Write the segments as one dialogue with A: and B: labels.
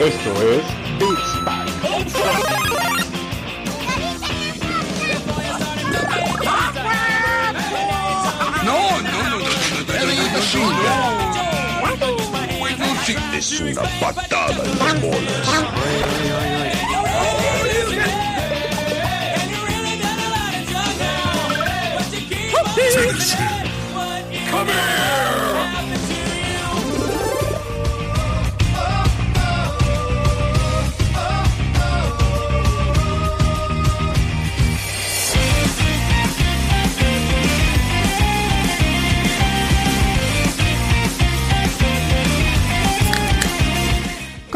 A: Esto es Beats
B: Back. No, no, no, no, no, no, no,
A: Es una patada en las bolas.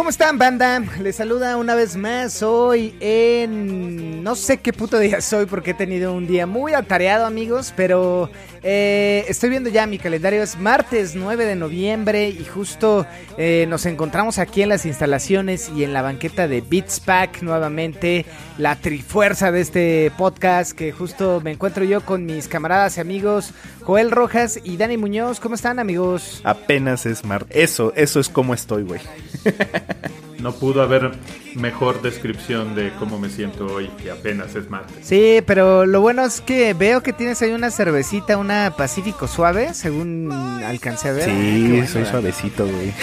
C: ¿Cómo están, banda? Les saluda una vez más hoy en... No sé qué puto día soy porque he tenido un día muy atareado, amigos, pero eh, estoy viendo ya mi calendario. Es martes 9 de noviembre y justo eh, nos encontramos aquí en las instalaciones y en la banqueta de Beats Pack nuevamente. La trifuerza de este podcast que justo me encuentro yo con mis camaradas y amigos Joel Rojas y Dani Muñoz. ¿Cómo están, amigos?
D: Apenas es martes. Eso, eso es como estoy, güey.
E: No pudo haber mejor descripción de cómo me siento hoy, que apenas es martes.
C: Sí, pero lo bueno es que veo que tienes ahí una cervecita, una Pacífico suave, según alcancé a ver.
D: Sí,
C: bueno,
D: soy
C: ¿verdad?
D: suavecito, güey.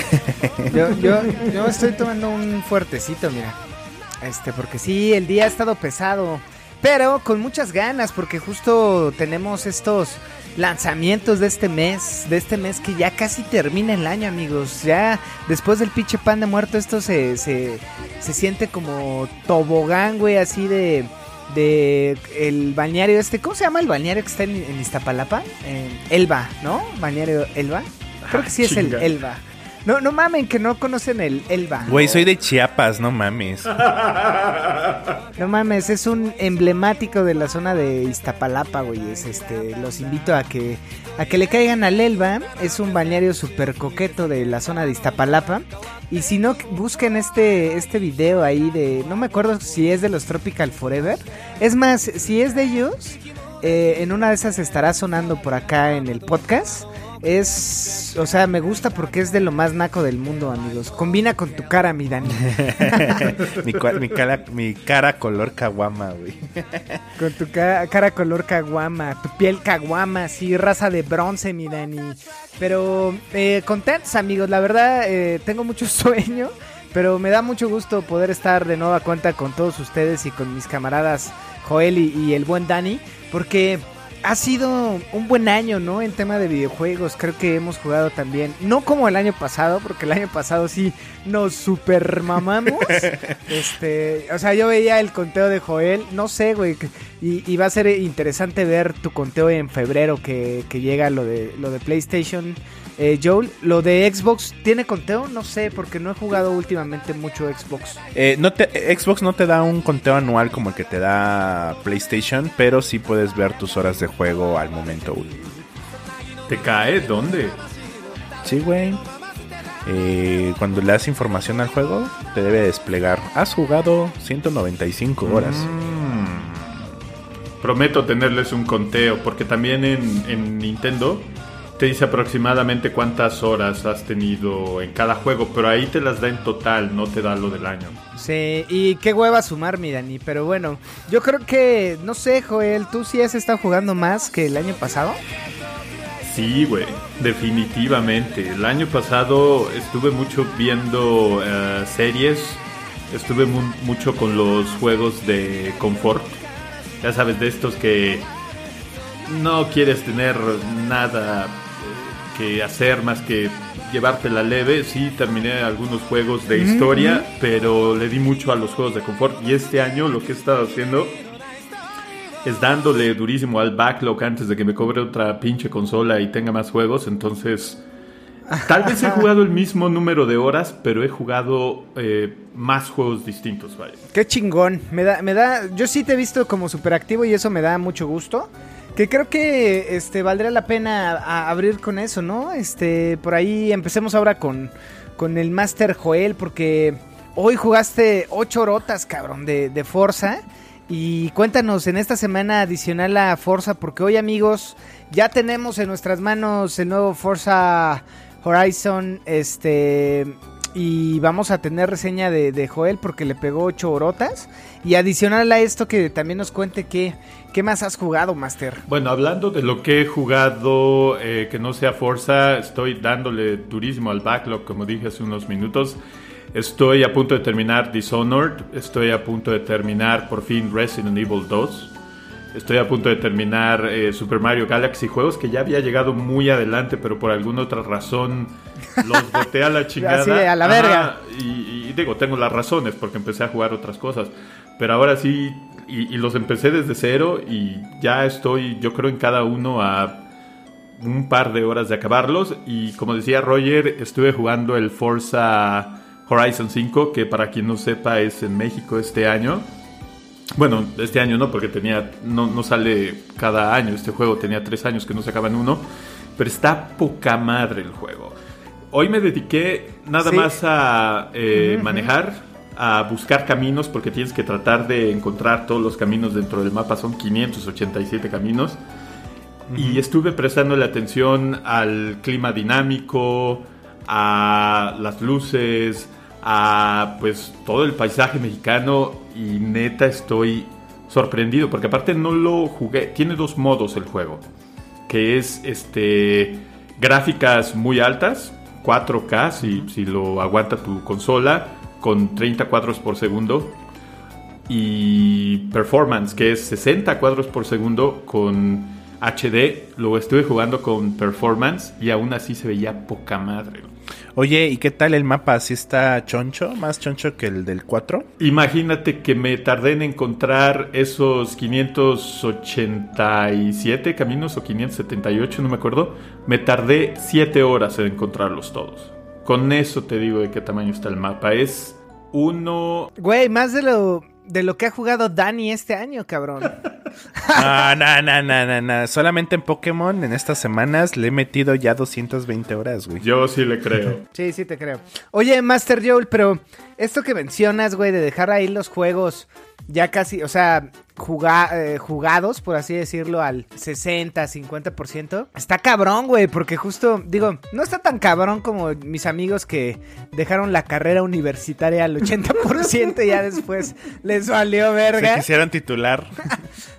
C: Yo, yo, yo estoy tomando un fuertecito, mira. Este, porque sí, el día ha estado pesado. Pero con muchas ganas, porque justo tenemos estos lanzamientos de este mes, de este mes que ya casi termina el año, amigos. Ya después del pinche pan de muerto, esto se, se, se siente como tobogán, güey, así de, de el balneario este. ¿Cómo se llama el balneario que está en, en Iztapalapa? En Elba, ¿no? Balneario Elba. Creo que sí es el. Elba. No, no mamen que no conocen el Elba.
D: Güey, soy de Chiapas, no mames.
C: No mames, es un emblemático de la zona de Iztapalapa, güey. Es este, los invito a que a que le caigan al Elba. Es un balneario súper coqueto de la zona de Iztapalapa. Y si no, busquen este, este video ahí de. No me acuerdo si es de los Tropical Forever. Es más, si es de ellos, eh, en una de esas estará sonando por acá en el podcast. Es. O sea, me gusta porque es de lo más naco del mundo, amigos. Combina con tu cara, mi Dani.
D: mi, mi cara, mi cara color caguama, güey.
C: Con tu ca- cara color caguama, tu piel caguama, sí, raza de bronce, mi Dani. Pero eh, contentos, amigos, la verdad, eh, tengo mucho sueño, pero me da mucho gusto poder estar de nueva cuenta con todos ustedes y con mis camaradas Joel y, y el buen Dani, porque ha sido un buen año, ¿no? En tema de videojuegos, creo que hemos jugado también, no como el año pasado, porque el año pasado sí nos super mamamos. este, o sea, yo veía el conteo de Joel, no sé, güey, y, y va a ser interesante ver tu conteo en febrero que, que llega lo de lo de PlayStation. Eh, Joel, lo de Xbox, ¿tiene conteo? No sé, porque no he jugado últimamente mucho Xbox.
D: Eh, no te, Xbox no te da un conteo anual como el que te da PlayStation, pero sí puedes ver tus horas de juego al momento, güey.
E: ¿Te cae? ¿Dónde?
D: Sí, güey. Eh, cuando le das información al juego, te debe desplegar. Has jugado 195 horas.
E: Mm. Prometo tenerles un conteo, porque también en, en Nintendo te dice aproximadamente cuántas horas has tenido en cada juego, pero ahí te las da en total, no te da lo del año.
C: Sí, y qué hueva sumar, mi Dani, pero bueno, yo creo que, no sé, Joel, ¿tú sí has estado jugando más que el año pasado?
E: Sí, güey, definitivamente. El año pasado estuve mucho viendo eh, series, estuve mu- mucho con los juegos de confort. Ya sabes, de estos que no quieres tener nada que hacer más que llevártela leve. Sí, terminé algunos juegos de historia, pero le di mucho a los juegos de confort. Y este año lo que he estado haciendo es dándole durísimo al backlog antes de que me cobre otra pinche consola y tenga más juegos. Entonces, tal vez he jugado el mismo número de horas, pero he jugado eh, más juegos distintos, vaya.
C: Qué chingón, me da, me da, yo sí te he visto como súper activo y eso me da mucho gusto. Que creo que este valdría la pena abrir con eso, ¿no? Este, por ahí empecemos ahora con, con el Master Joel, porque hoy jugaste ocho horotas, cabrón, de, de Forza. Y cuéntanos en esta semana adicional a Forza, porque hoy, amigos, ya tenemos en nuestras manos el nuevo Forza Horizon, este... Y vamos a tener reseña de, Joel porque le pegó 8 orotas. Y adicional a esto que también nos cuente qué, qué más has jugado, Master.
E: Bueno, hablando de lo que he jugado eh, que no sea Forza, estoy dándole turismo al backlog, como dije hace unos minutos. Estoy a punto de terminar Dishonored, estoy a punto de terminar por fin Resident Evil 2. Estoy a punto de terminar eh, Super Mario Galaxy, juegos que ya había llegado muy adelante, pero por alguna otra razón los boté a la chingada.
C: Así de, a la verga.
E: Y, y digo, tengo las razones porque empecé a jugar otras cosas. Pero ahora sí, y, y los empecé desde cero y ya estoy, yo creo, en cada uno a un par de horas de acabarlos. Y como decía Roger, estuve jugando el Forza Horizon 5, que para quien no sepa es en México este año. Bueno, este año no, porque tenía no, no sale cada año este juego, tenía tres años que no sacaban uno, pero está poca madre el juego. Hoy me dediqué nada
C: Sí.
E: más a eh, manejar, a buscar caminos, porque tienes que tratar de encontrar todos los caminos dentro del mapa, son 587 caminos. Y estuve prestando la atención al clima dinámico, a las luces, a pues todo el paisaje mexicano. Y neta estoy sorprendido porque aparte no lo jugué, tiene dos modos el juego, que es este gráficas muy altas, 4K si, si lo aguanta tu consola con 30 cuadros por segundo y performance que es 60 cuadros por segundo con HD, lo estuve jugando con performance y aún así se veía poca madre.
D: Oye, ¿y qué tal el mapa? ¿Sí está choncho? ¿Más choncho que el del 4?
E: Imagínate que me tardé en encontrar esos 587 caminos o 578, no me acuerdo. Me tardé 7 horas en encontrarlos todos. Con eso te digo de qué tamaño está el mapa. Es uno...
C: Güey, más de lo, de lo que ha jugado Dani este año, cabrón.
D: No, no, no, no, no, no. Solamente en Pokémon en estas semanas le he metido ya 220 horas, güey.
E: Yo sí le creo.
C: Sí, sí te creo. Oye, Master Joel, pero esto que mencionas, güey, de dejar ahí los juegos ya casi, o sea, juga- eh, jugados, por así decirlo, al 60, 50%, está cabrón, güey, porque justo, digo, no está tan cabrón como mis amigos que dejaron la carrera universitaria al 80% y ya después les valió
D: Se
C: verga.
D: quisieron titular.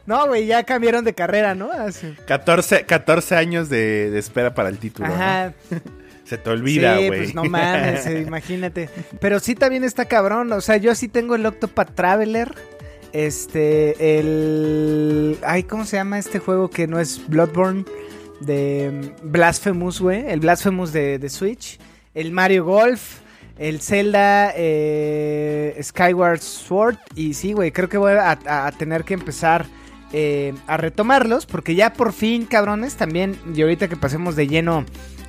C: No, güey, ya cambiaron de carrera, ¿no? Así.
D: 14, 14 años de, de espera para el título. ¿no?
C: Ajá.
D: Se te olvida,
C: sí,
D: güey.
C: pues no mames, imagínate. Pero sí también está cabrón. O sea, yo sí tengo el Octopath Traveler. Este, el. Ay, ¿cómo se llama este juego que no es Bloodborne? De mm, Blasphemous, güey. El Blasphemous de, de Switch. El Mario Golf. El Zelda eh, Skyward Sword. Y sí, güey, creo que voy a, tener que empezar eh, a retomarlos. Porque ya por fin, cabrones, también. Y ahorita que pasemos de lleno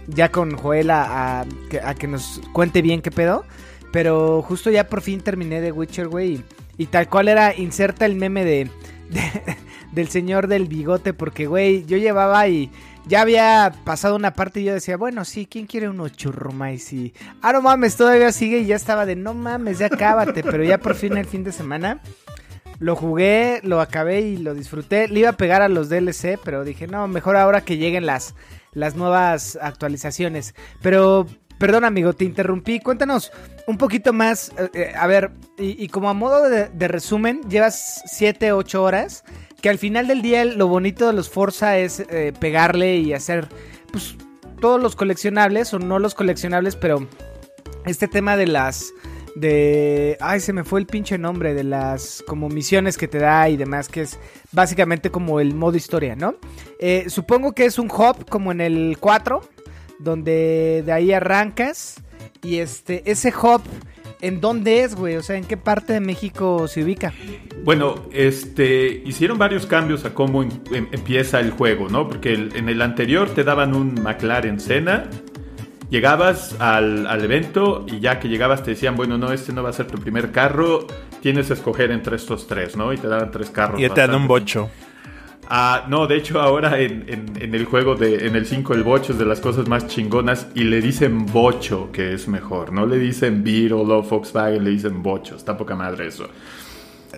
C: ya con Joel a, a que, que nos cuente bien qué pedo. Pero justo ya por fin terminé de Witcher, güey. Y, tal cual era, inserta el meme de, de- del señor del bigote. Porque, güey, yo llevaba y ya había pasado una parte y yo decía, bueno, sí, ¿quién quiere uno churrumais? Y, ah, no mames, todavía sigue y ya estaba de, no mames, ya cábate. Pero ya por fin el fin de semana lo jugué, lo acabé y lo disfruté. Le iba a pegar a los DLC, pero dije, no, mejor ahora que lleguen las, las nuevas actualizaciones. Pero, perdón amigo, te interrumpí. Cuéntanos un poquito más. eh, eh, a ver, y, como a modo de, resumen, llevas 7, 8 horas. Que al final del día lo bonito de los Forza es eh, pegarle y hacer, pues, todos los coleccionables o no los coleccionables, pero este tema de las de ay se me fue el pinche nombre de las como misiones que te da y demás que es básicamente como el modo historia no supongo que es un hub como en el 4 donde de ahí arrancas y este ese hub en dónde es güey o sea en qué parte de México se ubica
E: Bueno, este, hicieron varios cambios a cómo em- em- empieza el juego, ¿no? Porque el- en el anterior te daban un McLaren Senna, llegabas al, al evento y ya que llegabas te decían, bueno, no, este no va a ser tu primer carro, tienes que escoger entre estos tres, ¿no? Y te daban tres carros.
D: Y te dan un bocho.
E: Ah, no, de hecho ahora en, en- en el juego de en el 5 el bocho es de las cosas más chingonas y le dicen bocho que es mejor, no le dicen Beetle o Volkswagen, le dicen bocho, está poca madre eso.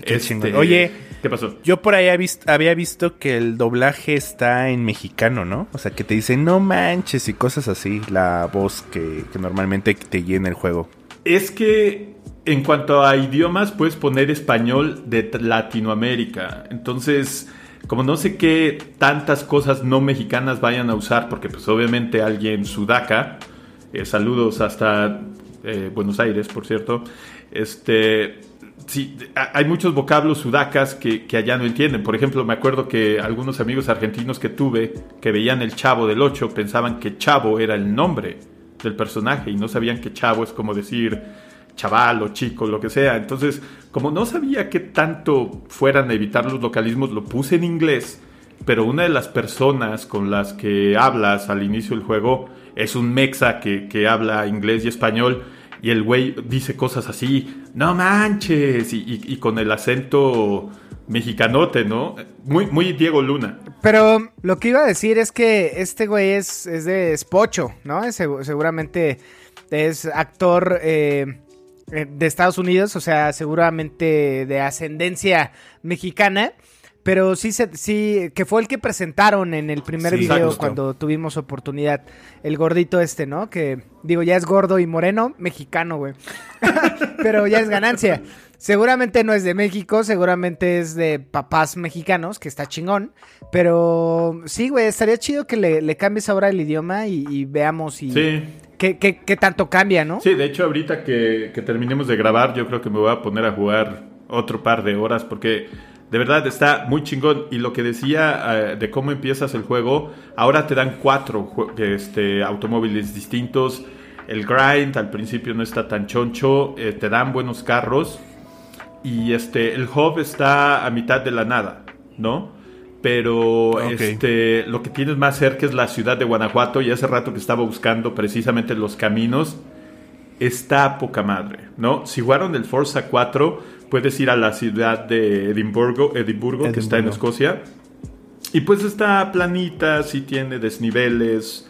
E: Este-.
D: Oye,
E: ¿Qué pasó?
D: Yo por ahí había visto, había visto que el doblaje está en mexicano, ¿no? O sea, que te dicen no manches y cosas así, la voz que, que normalmente te llena el juego.
E: Es que en cuanto a idiomas, puedes poner español de Latinoamérica. Entonces, como no sé qué tantas cosas no mexicanas vayan a usar, porque pues obviamente alguien sudaca, eh, saludos hasta eh, Buenos Aires, por cierto, este, sí, hay muchos vocablos sudacas que, que, allá no entienden. Por ejemplo, me acuerdo que algunos amigos argentinos que tuve que veían el Chavo del 8 pensaban que Chavo era el nombre del personaje y no sabían que Chavo es como decir chaval o chico, lo que sea. Entonces, como no sabía qué tanto fueran a evitar los localismos, lo puse en inglés, pero una de las personas con las que hablas al inicio del juego es un mexa que, que habla inglés y español. Y el güey dice cosas así, no manches, y, con el acento mexicanote, ¿no? Muy, muy Diego Luna.
C: Pero lo que iba a decir es que este güey es, es de Spocho, ¿no? Es, seguramente es actor eh, de Estados Unidos, o sea, seguramente de ascendencia mexicana. Pero sí, sí, que fue el que presentaron en el primer sí, video cuando tuvimos oportunidad. El gordito este, ¿no? Que digo, ya es gordo y moreno, mexicano, güey. Pero ya es ganancia. Seguramente no es de México, seguramente es de papás mexicanos, que está chingón. Pero sí, güey, estaría chido que le, le cambies ahora el idioma y, y veamos y
E: sí.
C: qué, qué, qué, tanto cambia, ¿no?
E: Sí, de hecho, ahorita que, que terminemos de grabar, yo creo que me voy a poner a jugar otro par de horas porque de verdad está muy chingón. Y lo que decía uh, de cómo empiezas el juego, ahora te dan cuatro este, automóviles distintos. El grind al principio no está tan choncho, eh, te dan buenos carros. Y este, el hub está a mitad de la nada, ¿no? Pero okay. este, lo que tienes más cerca es la ciudad de Guanajuato. Y hace rato que estaba buscando precisamente los caminos. Está a poca madre, ¿no? Si jugaron el Forza 4, puedes ir a la ciudad de Edimburgo, Edimburgo, Edimburgo. que está en Escocia. Y pues está planita, sí tiene desniveles,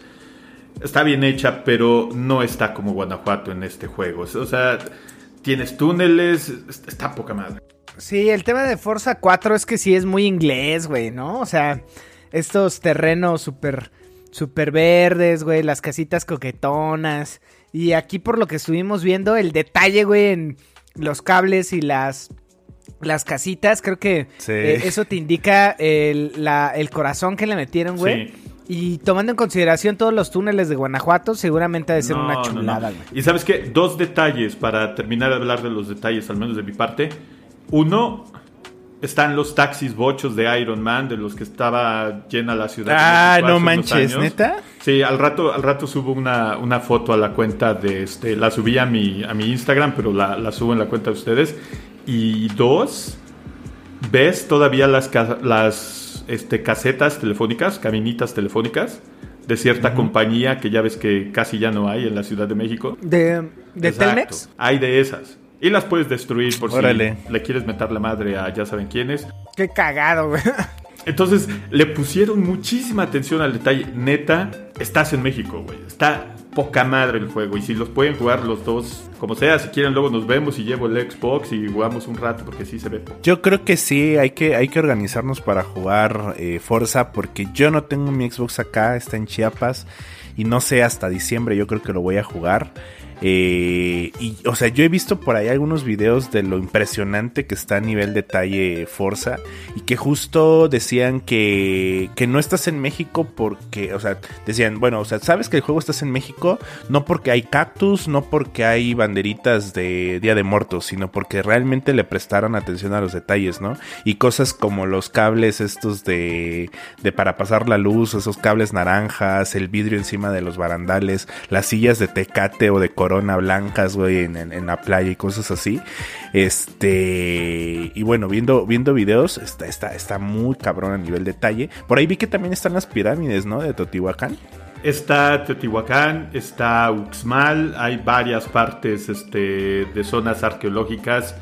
E: está bien hecha, pero no está como Guanajuato en este juego. O sea, tienes túneles, está poca madre.
C: Sí, el tema de Forza 4 es que sí es muy inglés, güey, ¿no? O sea, estos terrenos súper, súper verdes, güey, las casitas coquetonas. Y aquí por lo que estuvimos viendo, el detalle, güey, en los cables y las las casitas, creo que sí. eh, eso te indica el, la, el, corazón que le metieron, güey. Sí. Y tomando en consideración todos los túneles de Guanajuato, seguramente ha de ser no, una chulada,
E: no, no. Y sabes qué, dos detalles para terminar de hablar de los detalles, al menos de mi parte. Uno, están los taxis bochos de Iron Man, de los que estaba llena la ciudad.
D: Ah, no manches, ¿neta?
E: Sí, al rato, al rato subo una, una, foto a la cuenta de este, la subí a mi, a mi Instagram, pero la, la subo en la cuenta de ustedes. Y dos, ves todavía las, las este, casetas telefónicas, cabinitas telefónicas de cierta uh -huh. compañía que ya ves que casi ya no hay en la Ciudad de México.
C: ¿De, de Telmex?
E: Hay de esas. Y las puedes destruir por Órale. si le quieres meter la madre a ya saben quiénes.
C: Qué cagado, güey.
E: Entonces le pusieron muchísima atención al detalle. Neta, estás en México, güey. Está poca madre el juego. Y si los pueden jugar los dos, como sea, si quieren, luego nos vemos y llevo el Xbox y jugamos un rato porque sí se ve.
D: Yo creo que sí, hay que, hay que organizarnos para jugar eh, Forza porque yo no tengo mi Xbox acá, está en Chiapas y no sé hasta diciembre, yo creo que lo voy a jugar. Eh, y, o sea, yo he visto por ahí algunos videos de lo impresionante que está a nivel detalle Forza y que justo decían que, que no estás en México porque, o sea, decían, bueno, o sea, sabes que el juego estás en México no porque hay cactus, no porque hay banderitas de Día de Muertos, sino porque realmente le prestaron atención a los detalles, ¿no? Y cosas como los cables estos de, de para pasar la luz, esos cables naranjas, el vidrio encima de los barandales, las sillas de tecate o de blancas, güey, en, la playa y cosas así. Este. Y bueno, viendo, viendo videos, está, está, está muy cabrón a nivel detalle. Por ahí vi que también están las pirámides, ¿no? De Teotihuacán.
E: Está Teotihuacán, está Uxmal, hay varias partes este, de zonas arqueológicas.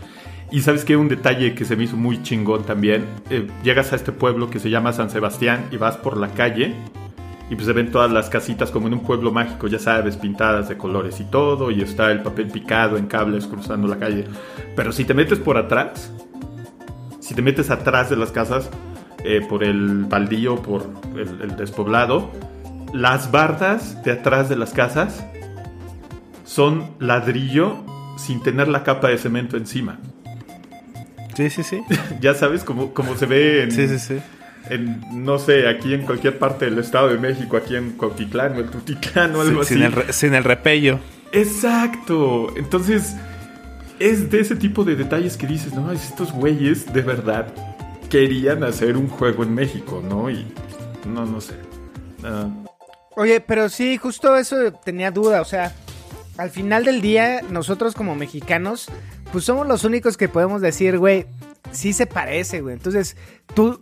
E: Y sabes que un detalle que se me hizo muy chingón también. Eh, llegas a este pueblo que se llama San Sebastián y vas por la calle y pues se ven todas las casitas como en un pueblo mágico, ya sabes, pintadas de colores y todo, y está el papel picado en cables cruzando la calle. Pero si te metes por atrás, si te metes atrás de las casas, eh, por el baldío, por el, el despoblado, las bardas de atrás de las casas son ladrillo sin tener la capa de cemento encima.
D: Sí, sí, sí.
E: ya sabes, como, como se ve en,
D: Sí, sí, sí.
E: En, no sé, aquí en cualquier parte del Estado de México, aquí en Cuautitlán o en Tutitlán o algo
D: Sin
E: así.
D: el, sin el repello.
E: Exacto. Entonces, es de ese tipo de detalles que dices, no, estos güeyes de verdad querían hacer un juego en México, ¿no? Y no, no sé.
C: Oye, pero sí, justo eso tenía duda, o sea, al final del día, nosotros como mexicanos, pues somos los únicos que podemos decir, güey, sí se parece, güey. Entonces, tú,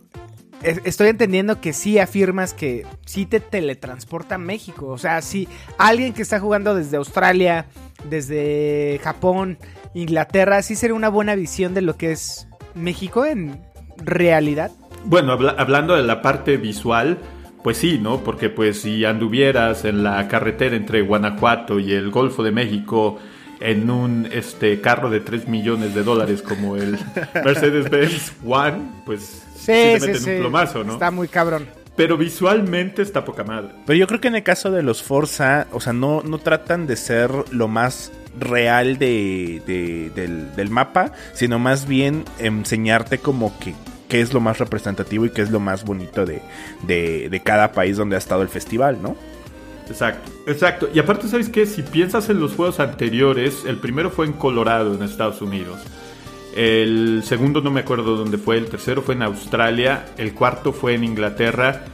C: estoy entendiendo que sí afirmas que sí te teletransporta a México. O sea, si alguien que está jugando desde Australia, desde Japón, Inglaterra, sí sería una buena visión de lo que es México en realidad.
E: Bueno, habla- hablando de la parte visual, pues sí, ¿no? Porque pues si anduvieras en la carretera entre Guanajuato y el Golfo de México en un este carro de 3 millones de dólares como el Mercedes-Benz One, pues sí,
C: Sí,
E: te
C: sí,
E: meten
C: sí.
E: un plomazo, ¿no?
C: Está muy cabrón.
E: Pero visualmente está poca madre.
D: Pero yo creo que en el caso de los Forza, o sea, no, no tratan de ser lo más real de, de- del, del mapa, sino más bien enseñarte como que qué es lo más representativo y qué es lo más bonito de, de, de cada país donde ha estado el festival, ¿no?
E: Exacto, exacto. Y aparte, ¿sabes qué? Si piensas en los juegos anteriores, el primero fue en Colorado, en Estados Unidos. El segundo no me acuerdo dónde fue, el tercero fue en Australia, el cuarto fue en Inglaterra.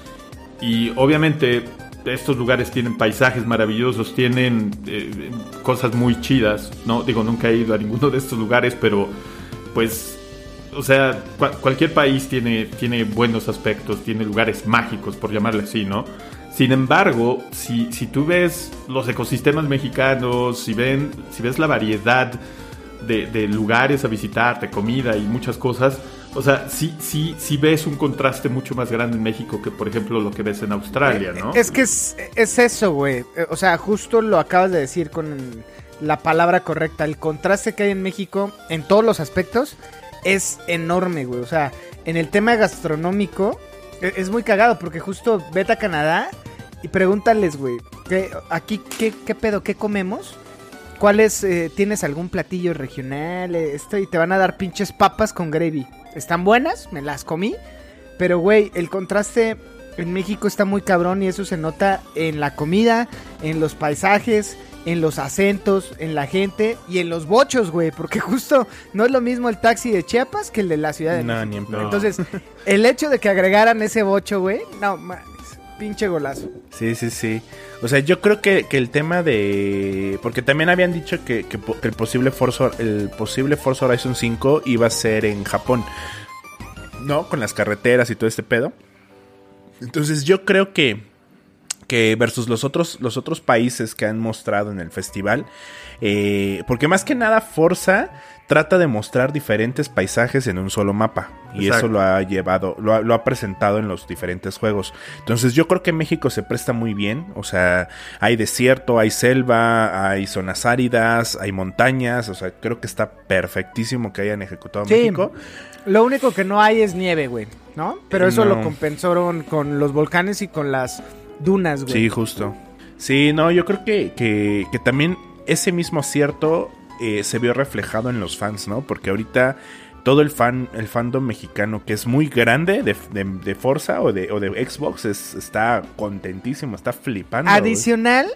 E: Y obviamente estos lugares tienen paisajes maravillosos, tienen eh, cosas muy chidas, ¿no? Digo, nunca he ido a ninguno de estos lugares, pero pues, o sea, cua- cualquier país tiene, tiene buenos aspectos, tiene lugares mágicos, por llamarle así, ¿no? Sin embargo, si, si tú ves los ecosistemas mexicanos, si, ven, si ves la variedad de, de lugares a visitar, de comida y muchas cosas, o sea, sí, sí, sí ves un contraste mucho más grande en México que, por ejemplo, lo que ves en Australia, ¿no?
C: Es que es, es eso, güey. Eh, O sea, justo lo acabas de decir con la palabra correcta. El contraste que hay en México en todos los aspectos es enorme, güey. O sea, en el tema gastronómico e- es muy cagado porque justo vete a Canadá y pregúntales, güey, ¿qué, aquí qué, qué pedo, qué comemos? ¿Cuál es, eh, tienes algún platillo regional? eh, Esto, y te van a dar pinches papas con gravy. Están buenas, me las comí. Pero, güey, el contraste en México está muy cabrón y eso se nota en la comida, en los paisajes, en los acentos, en la gente y en los bochos, güey. Porque justo no es lo mismo el taxi de Chiapas que el de la Ciudad de
D: No,
C: México.
D: ni en.
C: Entonces, el hecho de que agregaran ese bocho, güey, no pinche golazo.
D: Sí, sí, sí. O sea, yo creo que, que el tema de... Porque también habían dicho que, el, posible Forza, el posible Forza Horizon 5 iba a ser en Japón. ¿No? Con las carreteras y todo este pedo. Entonces yo creo que... Que versus los otros, los otros países que han mostrado en el festival. eh, porque más que nada Forza trata de mostrar diferentes paisajes en un solo mapa. Y
E: Exacto.
D: eso lo ha llevado, lo ha, lo ha presentado en los diferentes juegos. Entonces yo creo que México se presta muy bien. O sea, hay desierto, hay selva, hay zonas áridas, hay montañas. O sea, creo que está perfectísimo que hayan ejecutado
C: Sí.
D: México.
C: Lo único que no hay es nieve, güey, ¿no? Pero eso
D: No.
C: lo compensaron con los volcanes y con las dunas, güey.
D: Sí, justo. Sí, no, yo creo que, que, que también ese mismo acierto eh, se vio reflejado en los fans, ¿no? Porque ahorita todo el fan, el fandom mexicano que es muy grande de, de, Forza o de, o de Xbox es- está contentísimo, está flipando.
C: Adicional,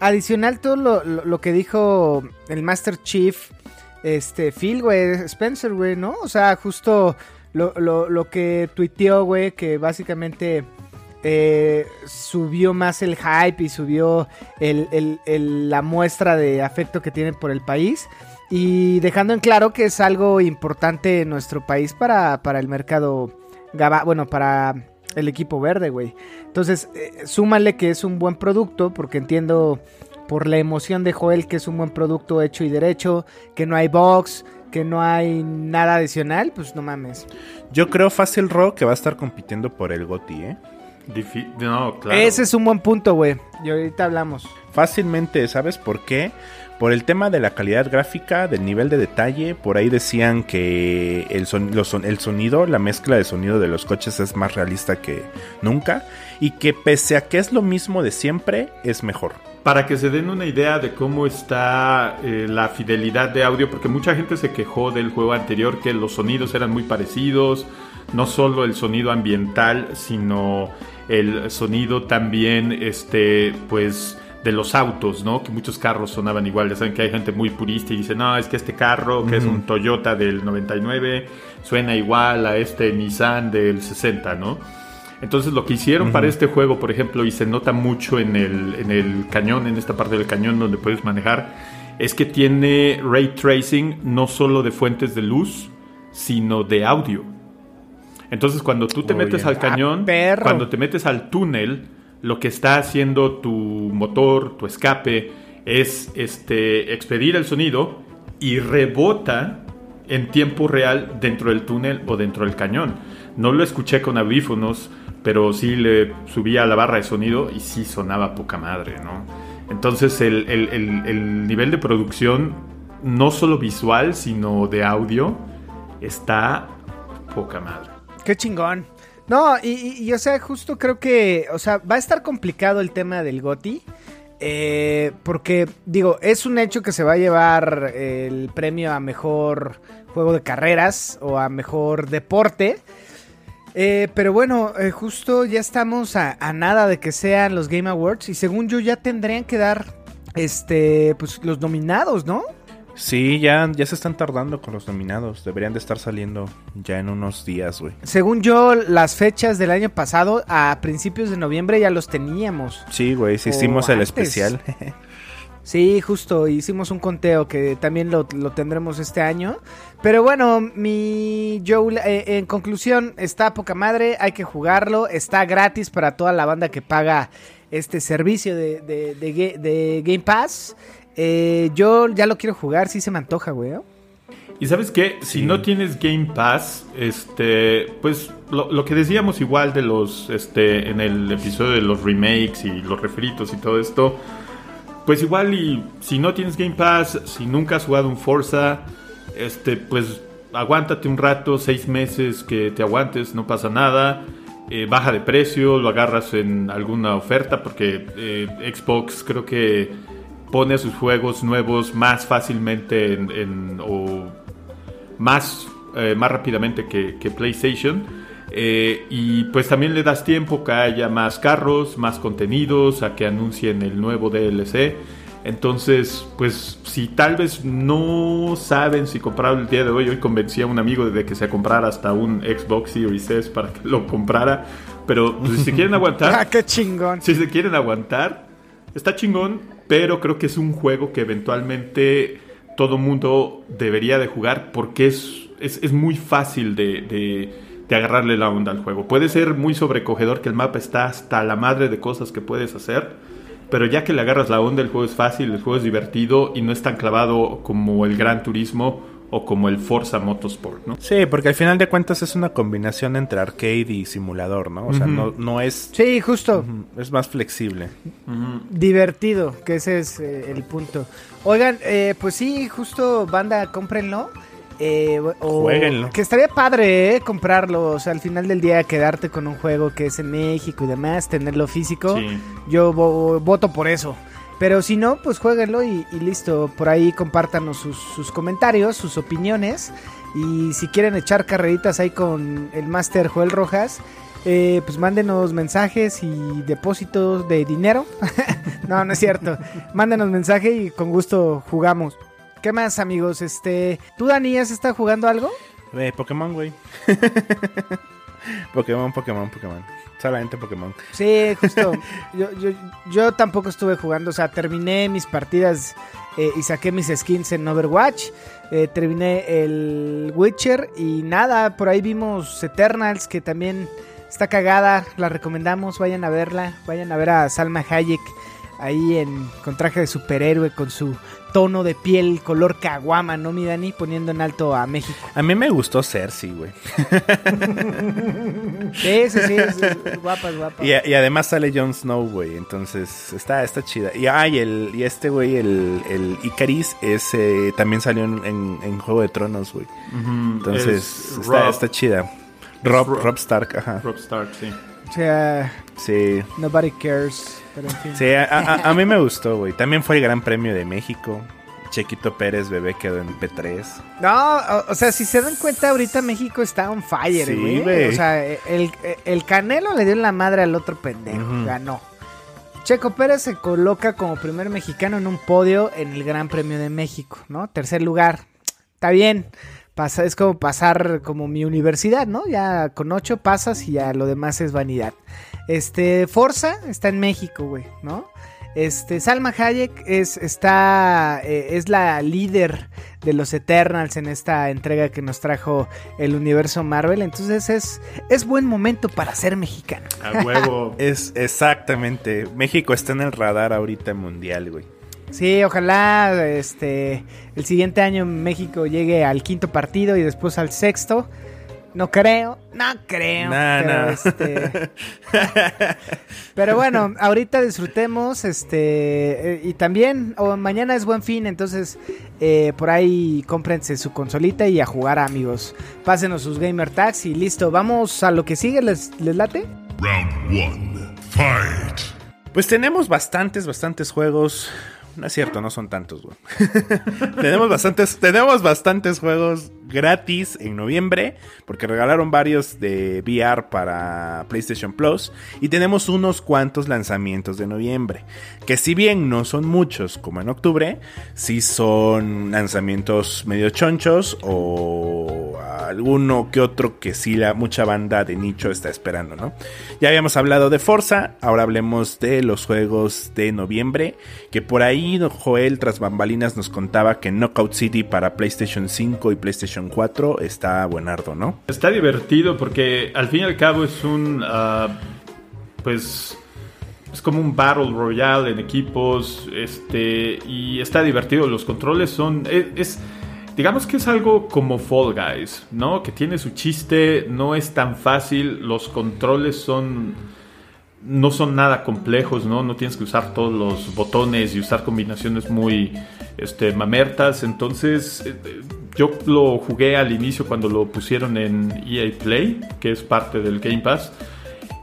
C: adicional todo lo, que dijo el Master Chief, este, Phil, güey, Spencer, güey, ¿no? O sea, justo lo, lo- lo que tuiteó, güey, que básicamente eh, subió más el hype y subió el- la muestra de afecto que tienen por el país. Y dejando en claro que es algo importante en nuestro país para, para el mercado, bueno, para el equipo verde, güey. Entonces, eh, súmale que es un buen producto, porque entiendo por la emoción de Joel que es un buen producto hecho y derecho, que no hay box, que no hay nada adicional, pues no mames.
D: Yo creo Fácil Rock que va a estar compitiendo por el GOTY, ¿eh?
E: No, claro.
C: Ese es un buen punto, güey. Y ahorita hablamos.
D: Fácilmente, ¿sabes por qué? Por el tema de la calidad gráfica, del nivel de detalle, por ahí decían que el, son- los son- el sonido, la mezcla de sonido de los coches es más realista que nunca y que pese a que es lo mismo de siempre, es mejor.
E: Para que se den una idea de cómo está eh, la fidelidad de audio, porque mucha gente se quejó del juego anterior que los sonidos eran muy parecidos, no solo el sonido ambiental, sino el sonido también, este, pues, de los autos, ¿no? Que muchos carros sonaban igual. Ya saben que hay gente muy purista y dice, no, es que este carro, que es un Toyota del 99, suena igual a este Nissan del 60, ¿no? Entonces lo que hicieron para este juego, por ejemplo, y se nota mucho en el, en el cañón, en esta parte del cañón donde puedes manejar, es que tiene ray tracing no solo de fuentes de luz, sino de audio. Entonces cuando tú te metes al cañón,
C: Ah, perro.
E: cuando te metes al túnel, lo que está haciendo tu motor, tu escape, es este, expedir el sonido y rebota en tiempo real dentro del túnel o dentro del cañón. No lo escuché con audífonos, pero sí le subía a la barra de sonido y sí sonaba poca madre, ¿no? Entonces el, el- el- el nivel de producción, no solo visual, sino de audio, está poca madre.
C: Qué chingón. No, y, o sea, justo creo que, o sea, va a estar complicado el tema del GOTI. eh, porque, digo, es un hecho que se va a llevar el premio a mejor juego de carreras o a mejor deporte. Eh, pero bueno, eh, justo ya estamos a, a nada de que sean los Game Awards. Y según yo, ya tendrían que dar este, pues los nominados, ¿no?
D: Sí, ya, ya se están tardando con los nominados. Deberían de estar saliendo ya en unos días, güey.
C: Según yo, las fechas del año pasado, a principios de noviembre ya los teníamos.
D: Sí, güey, sí hicimos el
C: antes.
D: especial.
C: Sí, justo, hicimos un conteo que también lo, lo tendremos este año. Pero bueno, mi Joe, eh, en conclusión, está poca madre, hay que jugarlo, está gratis para toda la banda que paga este servicio de, de- de Game Pass. Eh, yo ya lo quiero jugar, sí se me antoja, güey. ¿no?
E: Y sabes qué, si no tienes Game Pass, este, pues lo, lo que decíamos igual de los, este, en el episodio de los remakes y los refritos y todo esto, pues igual y si no tienes Game Pass, si nunca has jugado un Forza, este, pues aguántate un rato, seis meses que te aguantes, no pasa nada. Eh, baja de precio, lo agarras en alguna oferta porque eh, Xbox creo que pone sus juegos nuevos más fácilmente en, en- o más, eh, más rápidamente que, que PlayStation. Eh, y pues también le das tiempo que haya más carros, más contenidos, a que anuncien el nuevo DLC. Entonces, pues si tal vez no saben si comprar el día de hoy, hoy convencí a un amigo de que se comprara hasta un Xbox Series S para que lo comprara. Pero pues, si se quieren
C: Ah,
E: aguantar,
C: qué chingón.
E: si se quieren aguantar, está chingón, pero creo que es un juego que eventualmente todo mundo debería de jugar porque es, es, es muy fácil de, de- agarrarle la onda al juego. Puede ser muy sobrecogedor que el mapa está hasta la madre de cosas que puedes hacer, pero ya que le agarras la onda, el juego es fácil, el juego es divertido y no es tan clavado como el Gran Turismo o como el Forza Motorsport, ¿no?
D: Sí, porque al final de cuentas es una combinación entre arcade y simulador, ¿no? O sea, no, no es...
C: Sí, justo.
D: Es más flexible.
C: Divertido, que ese es eh, el punto. Oigan, eh, pues sí, justo banda, cómprenlo. Eh, o-
D: Juéguenlo.
C: Que estaría padre eh, comprarlo. O sea, al final del día quedarte con un juego que es en México y demás, tenerlo físico.
E: Sí.
C: Yo vo- voto por eso. Pero si no, pues jueguenlo y, y listo. Por ahí compártanos sus, sus comentarios, sus opiniones. Y si quieren echar carreritas ahí con el Master Joel Rojas, eh, pues mándenos mensajes y depósitos de dinero. no, no es cierto. Mándenos mensaje y con gusto jugamos. ¿Qué más, amigos? Este, ¿tú, Dani, has estado jugando algo?
D: Eh, Pokémon, güey. Pokémon, Pokémon, Pokémon. Solamente Pokémon.
C: Sí, justo. yo, yo, yo tampoco estuve jugando. O sea, terminé mis partidas eh, y saqué mis skins en Overwatch. Eh, terminé el Witcher y nada, por ahí vimos Eternals que también está cagada. La recomendamos, vayan a verla. Vayan a ver a Salma Hayek ahí en con traje de superhéroe, con su tono de piel color caguama, ¿no, mi Dani? Poniendo en alto a México.
D: A mí me gustó Cersei, güey.
C: Sí, sí, sí, es, es guapa, es guapa.
D: Y, y además sale Jon Snow, güey. Entonces está, está chida. Y, ah, y, el, y este, güey, el, el Icaris, ese también salió en, en- en Juego de Tronos, güey. Entonces
E: Es
D: está,
E: Rob.
D: está chida. Rob,
E: Rob.
D: Rob Stark, ajá.
E: Rob Stark, sí.
C: O sea,
D: Sí.
C: nobody cares, pero en fin.
D: Sí, a, a- a mí me gustó, güey. También fue el Gran Premio de México. Chequito Pérez, bebé, quedó en P3.
C: No, o, o sea, si se dan cuenta, ahorita México está on fire,
D: Sí,
C: güey. o sea, el, el Canelo le dio la madre al otro pendejo, ganó. Checo Pérez se coloca como primer mexicano en un podio en el Gran Premio de México, ¿no? Tercer lugar. Está bien. Pasa, es como pasar como mi universidad, ¿no? Ya con ocho pasas y ya lo demás es vanidad. Este, Forza está en México, güey, ¿no? Este, Salma Hayek es, está, eh, es la líder de los Eternals en esta entrega que nos trajo el universo Marvel. Entonces es, es buen momento para ser mexicano.
E: A huevo.
D: Es exactamente. México está en el radar ahorita mundial, güey.
C: Sí, ojalá este, el siguiente año México llegue al quinto partido y después al sexto. No creo, no creo.
D: Nah,
C: pero,
D: nah.
C: este, pero bueno, ahorita disfrutemos, este, eh, y también, o mañana es buen fin, entonces eh, por ahí cómprense su consolita y a jugar amigos. Pásenos sus gamer tags y listo. Vamos a lo que sigue, ¿les, les late?
A: Round one. Fight.
D: Pues tenemos bastantes, bastantes juegos. No es cierto, no son tantos, tenemos bastantes, tenemos bastantes juegos gratis en noviembre, porque regalaron varios de VR para PlayStation Plus y tenemos unos cuantos lanzamientos de noviembre, que si bien no son muchos como en octubre, sí son lanzamientos medio chonchos o alguno que otro que sí la mucha banda de nicho está esperando, ¿no? Ya habíamos hablado de Forza, ahora hablemos de los juegos de noviembre, que por ahí Joel tras bambalinas nos contaba que Knockout City para PlayStation 5 y PlayStation 4 está buenardo, ¿no?
E: Está divertido porque al fin y al cabo es un. ah, pues. Es como un Battle Royale en equipos. Este. Y está divertido. Los controles son. Es. es- digamos que es algo como Fall Guys, ¿no? Que tiene su chiste. No es tan fácil. Los controles son. No son nada complejos, ¿no? No tienes que usar todos los botones y usar combinaciones muy este, mamertas. Entonces, eh, yo lo jugué al inicio cuando lo pusieron en EA Play, que es parte del Game Pass.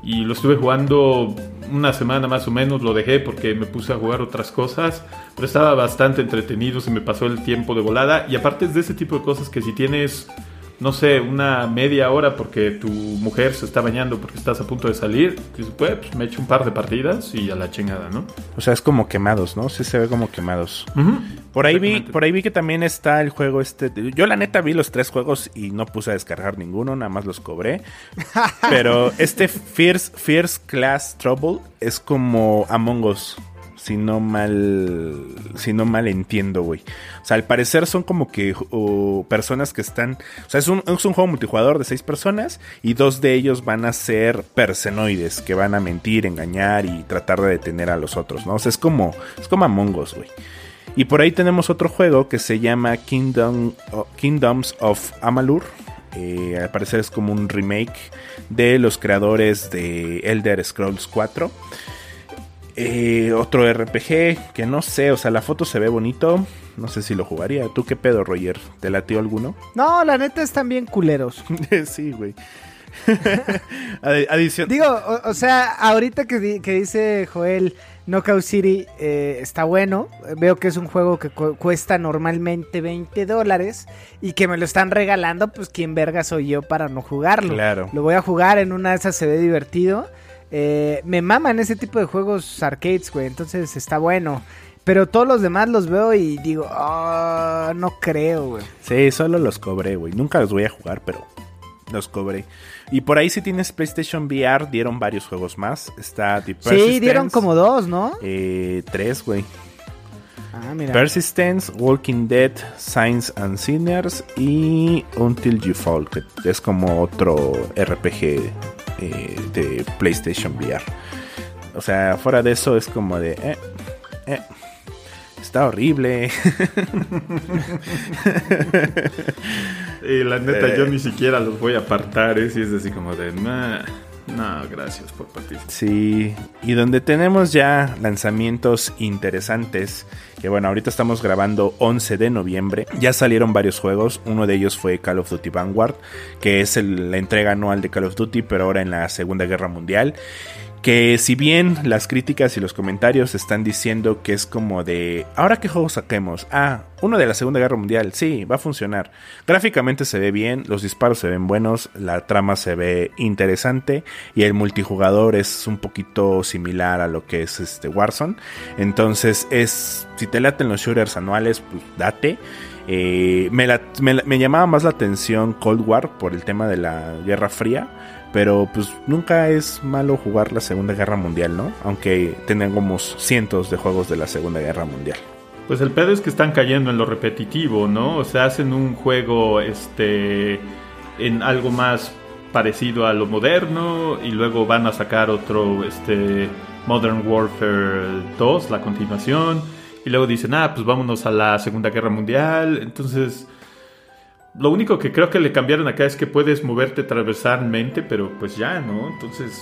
E: Y lo estuve jugando una semana más o menos, lo dejé porque me puse a jugar otras cosas, pero estaba bastante entretenido, se me pasó el tiempo de volada. Y aparte es de ese tipo de cosas que si tienes, no sé, una media hora porque tu mujer se está bañando porque estás a punto de salir, dices, pues, pues, me echo un par de partidas y a la chingada, ¿no?
D: O sea, es como quemados, ¿no? Sí se ve como quemados. Por ahí vi, por ahí vi que también está el juego este. Yo la neta vi los tres juegos y no puse a descargar ninguno, nada más los cobré. Pero este Fierce, Fierce Class Trouble es como Among Us. Si no mal. Mal entiendo, güey. O sea, al parecer son como que personas que están. O sea, es un, es un juego multijugador de seis personas. Y dos de ellos van a ser persenoides. Que van a mentir, engañar y tratar de detener a los otros, ¿no? O sea, es como. Es como Among Us, güey. Y por ahí tenemos otro juego que se llama Kingdom, Kingdoms of Amalur. Eh, al parecer es como un remake de los creadores de Elder Scrolls 4. Eh, otro RPG que no sé, o sea, la foto se ve bonito. No sé si lo jugaría. ¿Tú qué pedo, Roger? ¿Te latió alguno?
C: No, la neta están bien culeros.
D: sí, güey. Adi- Adición.
C: Digo, o, o sea, ahorita que, di- que dice Joel, Knockout City eh, está bueno. Veo que es un juego que cu- cuesta normalmente 20 dólares y que me lo están regalando, pues quién verga soy yo para no jugarlo.
D: Claro.
C: Lo voy a jugar en una de esas, se ve divertido. Eh, me maman ese tipo de juegos arcades, güey, entonces está bueno. Pero todos los demás los veo y digo, "Ah, no creo, güey.
D: Sí, solo los cobré, güey. Nunca los voy a jugar, pero los cobré. Y por ahí si tienes PlayStation VR, dieron varios juegos más. Está The
C: Sí, dieron
D: Persistence,
C: como dos, ¿no?
D: eh, tres, güey.
C: Ah, mira.
D: Persistence, Walking Dead, Signs and Sinners y Until You Fall, que es como otro RPG eh, de PlayStation VR. O sea, fuera de eso es como de... eh, eh, está horrible.
E: Y la neta,
D: Eh.
E: yo ni siquiera los voy a apartar, ¿eh? Si es así como de, "Nah, no, gracias por participar.
D: Sí, y donde tenemos ya lanzamientos interesantes, que bueno, ahorita estamos grabando 11 de noviembre, ya salieron varios juegos, uno de ellos fue Call of Duty Vanguard, que es la entrega anual de Call of Duty, pero ahora en la Segunda Guerra Mundial. Que si bien las críticas y los comentarios están diciendo que es como de, ¿ahora qué juego saquemos? Ah, uno de la Segunda Guerra Mundial, sí, va a funcionar. Gráficamente se ve bien, los disparos se ven buenos, la trama se ve interesante y el multijugador es un poquito similar a lo que es este Warzone. Entonces es, si te laten los shooters anuales, pues date. Eh, me, me llamaba más la atención Cold War por el tema de la Guerra Fría. Pero pues nunca es malo jugar la Segunda Guerra Mundial, ¿no? Aunque tengamos cientos de juegos de la Segunda Guerra Mundial.
E: Pues el pedo es que están cayendo en lo repetitivo, ¿no? O sea, hacen un juego, este, en algo más parecido a lo moderno y luego van a sacar otro, este, Modern Warfare 2, la continuación, y luego dicen, ah, pues vámonos a la Segunda Guerra Mundial, entonces... Lo único que creo que le cambiaron acá es que puedes moverte transversalmente, pero pues ya, ¿no? Entonces,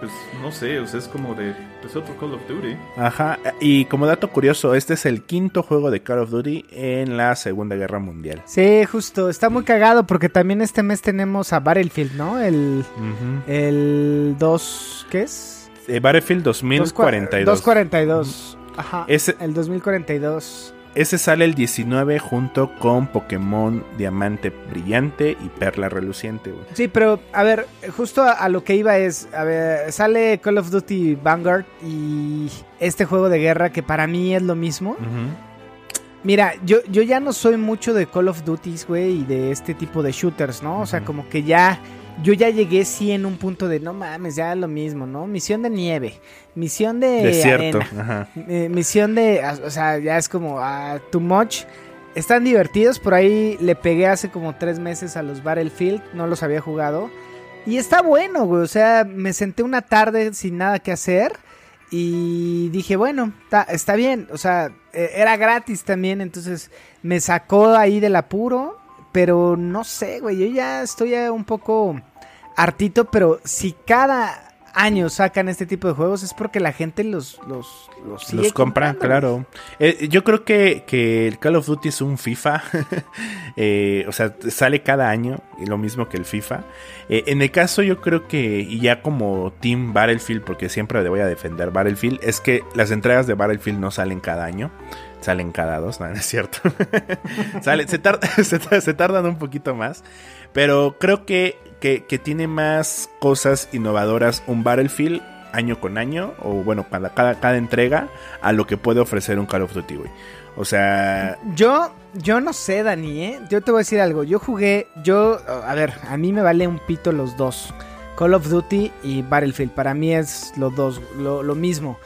E: pues no sé, o sea, es como de, pues otro Call of Duty.
D: Ajá, y como dato curioso, este es el quinto juego de Call of Duty en la Segunda Guerra Mundial.
C: Sí, justo. Está muy cagado porque también este mes tenemos a Battlefield, ¿no? El,
D: Ujú.
C: el 2... ¿Qué es?
D: Eh, Battlefield 2042.
C: 242. Ajá.
D: Ese-
C: El 2042.
D: Ese sale el 19 junto con Pokémon Diamante Brillante y Perla Reluciente, güey.
C: Sí, pero a ver, justo a, a lo que iba es, a ver, sale Call of Duty Vanguard y este juego de guerra que para mí es lo mismo. Mira, yo, yo ya no soy mucho de Call of Duties, güey, y de este tipo de shooters, ¿no? O sea, como que ya, yo ya llegué sí en un punto de, no mames, ya lo mismo, ¿no? Misión de nieve, misión de
D: Desierto.
C: arena,
D: Ajá.
C: eh, misión de, o sea, ya es como ah, too much. Están divertidos, por ahí le pegué hace como tres meses a los Battlefield, no los había jugado. Y está bueno, güey, o sea, me senté una tarde sin nada que hacer y dije, bueno, está, está bien, o sea, eh, era gratis también, entonces me sacó ahí del apuro, pero no sé, güey, yo ya estoy un poco hartito, pero si cada año sacan este tipo de juegos es porque la gente los, los, los, sigue
D: Los compran,
C: comprando,
D: claro. Eh, yo creo que, que el Call of Duty es un FIFA. Eh, o sea, sale cada año, y lo mismo que el FIFA. Eh, en el caso, yo creo que, y ya como Team Battlefield, porque siempre le voy a defender Battlefield, es que las entregas de Battlefield no salen cada año. Salen cada dos, no, es cierto. Sale- se, tar- se tar- se tardan un poquito más. Pero creo que, que, que tiene más cosas innovadoras un Battlefield año con año, o bueno, cada, cada, cada entrega, a lo que puede ofrecer un Call of Duty, güey. O sea,
C: Yo, yo no sé, Dani, ¿eh? Yo te voy a decir algo. Yo jugué, yo, a ver, a mí me vale un pito los dos. Call of Duty y Battlefield. Para mí es los dos, lo, lo mismo.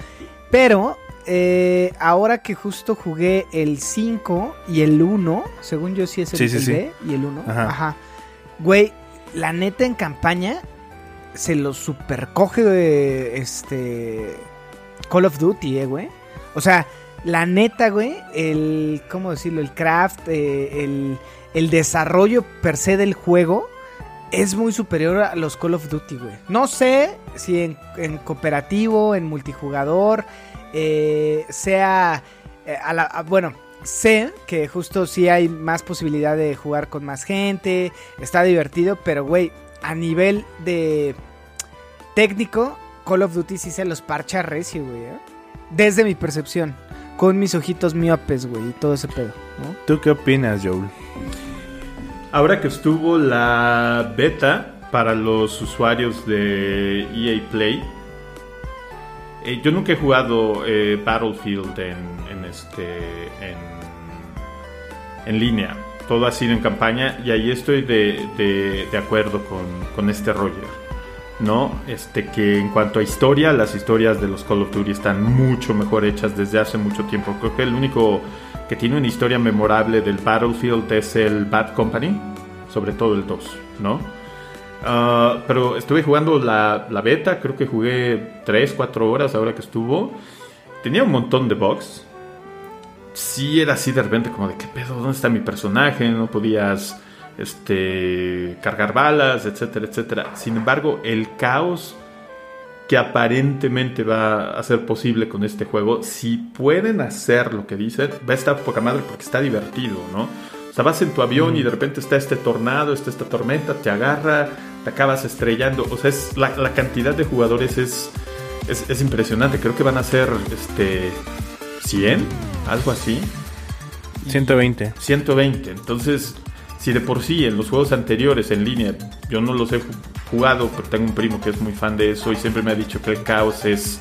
C: Pero, eh, ahora que justo jugué el 5 y el 1, según yo sí es el,
D: Sí, sí,
C: el
D: sí.
C: B y el 1.
D: Ajá.
C: Ajá. Güey, la neta en campaña se lo supercoge eh, este Call of Duty, eh, güey. O sea, la neta, güey, el, ¿cómo decirlo? El craft, eh, el, el desarrollo per se del juego es muy superior a los Call of Duty, güey. No sé si en, cooperativo, en multijugador, eh, sea, eh, bueno, sé que justo sí hay más posibilidad de jugar con más gente, está divertido, pero, güey, a nivel de técnico, Call of Duty sí se los parcha recio, güey, ¿eh? Desde mi percepción. Con mis ojitos miopes, güey, y todo ese pedo, ¿no?
D: ¿tú qué opinas, Joel?
E: Ahora que estuvo la beta para los usuarios de EA Play, eh, yo nunca he jugado eh, Battlefield en, en este en, en línea. Todo ha sido en campaña y ahí estoy de, de- de acuerdo con, con este Roger. ¿No? Este que en cuanto a historia, las historias de los Call of Duty están mucho mejor hechas desde hace mucho tiempo. Creo que el único que tiene una historia memorable del Battlefield es el Bad Company, sobre todo el 2, ¿no? Ah, pero estuve jugando la, la beta, creo que jugué 3, 4 horas ahora que estuvo. tenía un montón de bugs. Sí era así de repente como de qué pedo, ¿dónde está mi personaje? No podías este, cargar balas, etcétera, etcétera. Sin embargo, el caos que aparentemente va a ser posible con este juego, si pueden hacer lo que dicen, va a estar poca madre porque está divertido, ¿no? O sea, vas en tu avión y de repente está este tornado, está esta tormenta, te agarra, te acabas estrellando. O sea, es, la, la cantidad de jugadores es, es, es, impresionante. Creo que van a ser este, 100, algo así.
D: 120.
E: 120. Entonces, si de por sí en los juegos anteriores en línea yo no los he jugado, pero tengo un primo que es muy fan de eso y siempre me ha dicho que el caos es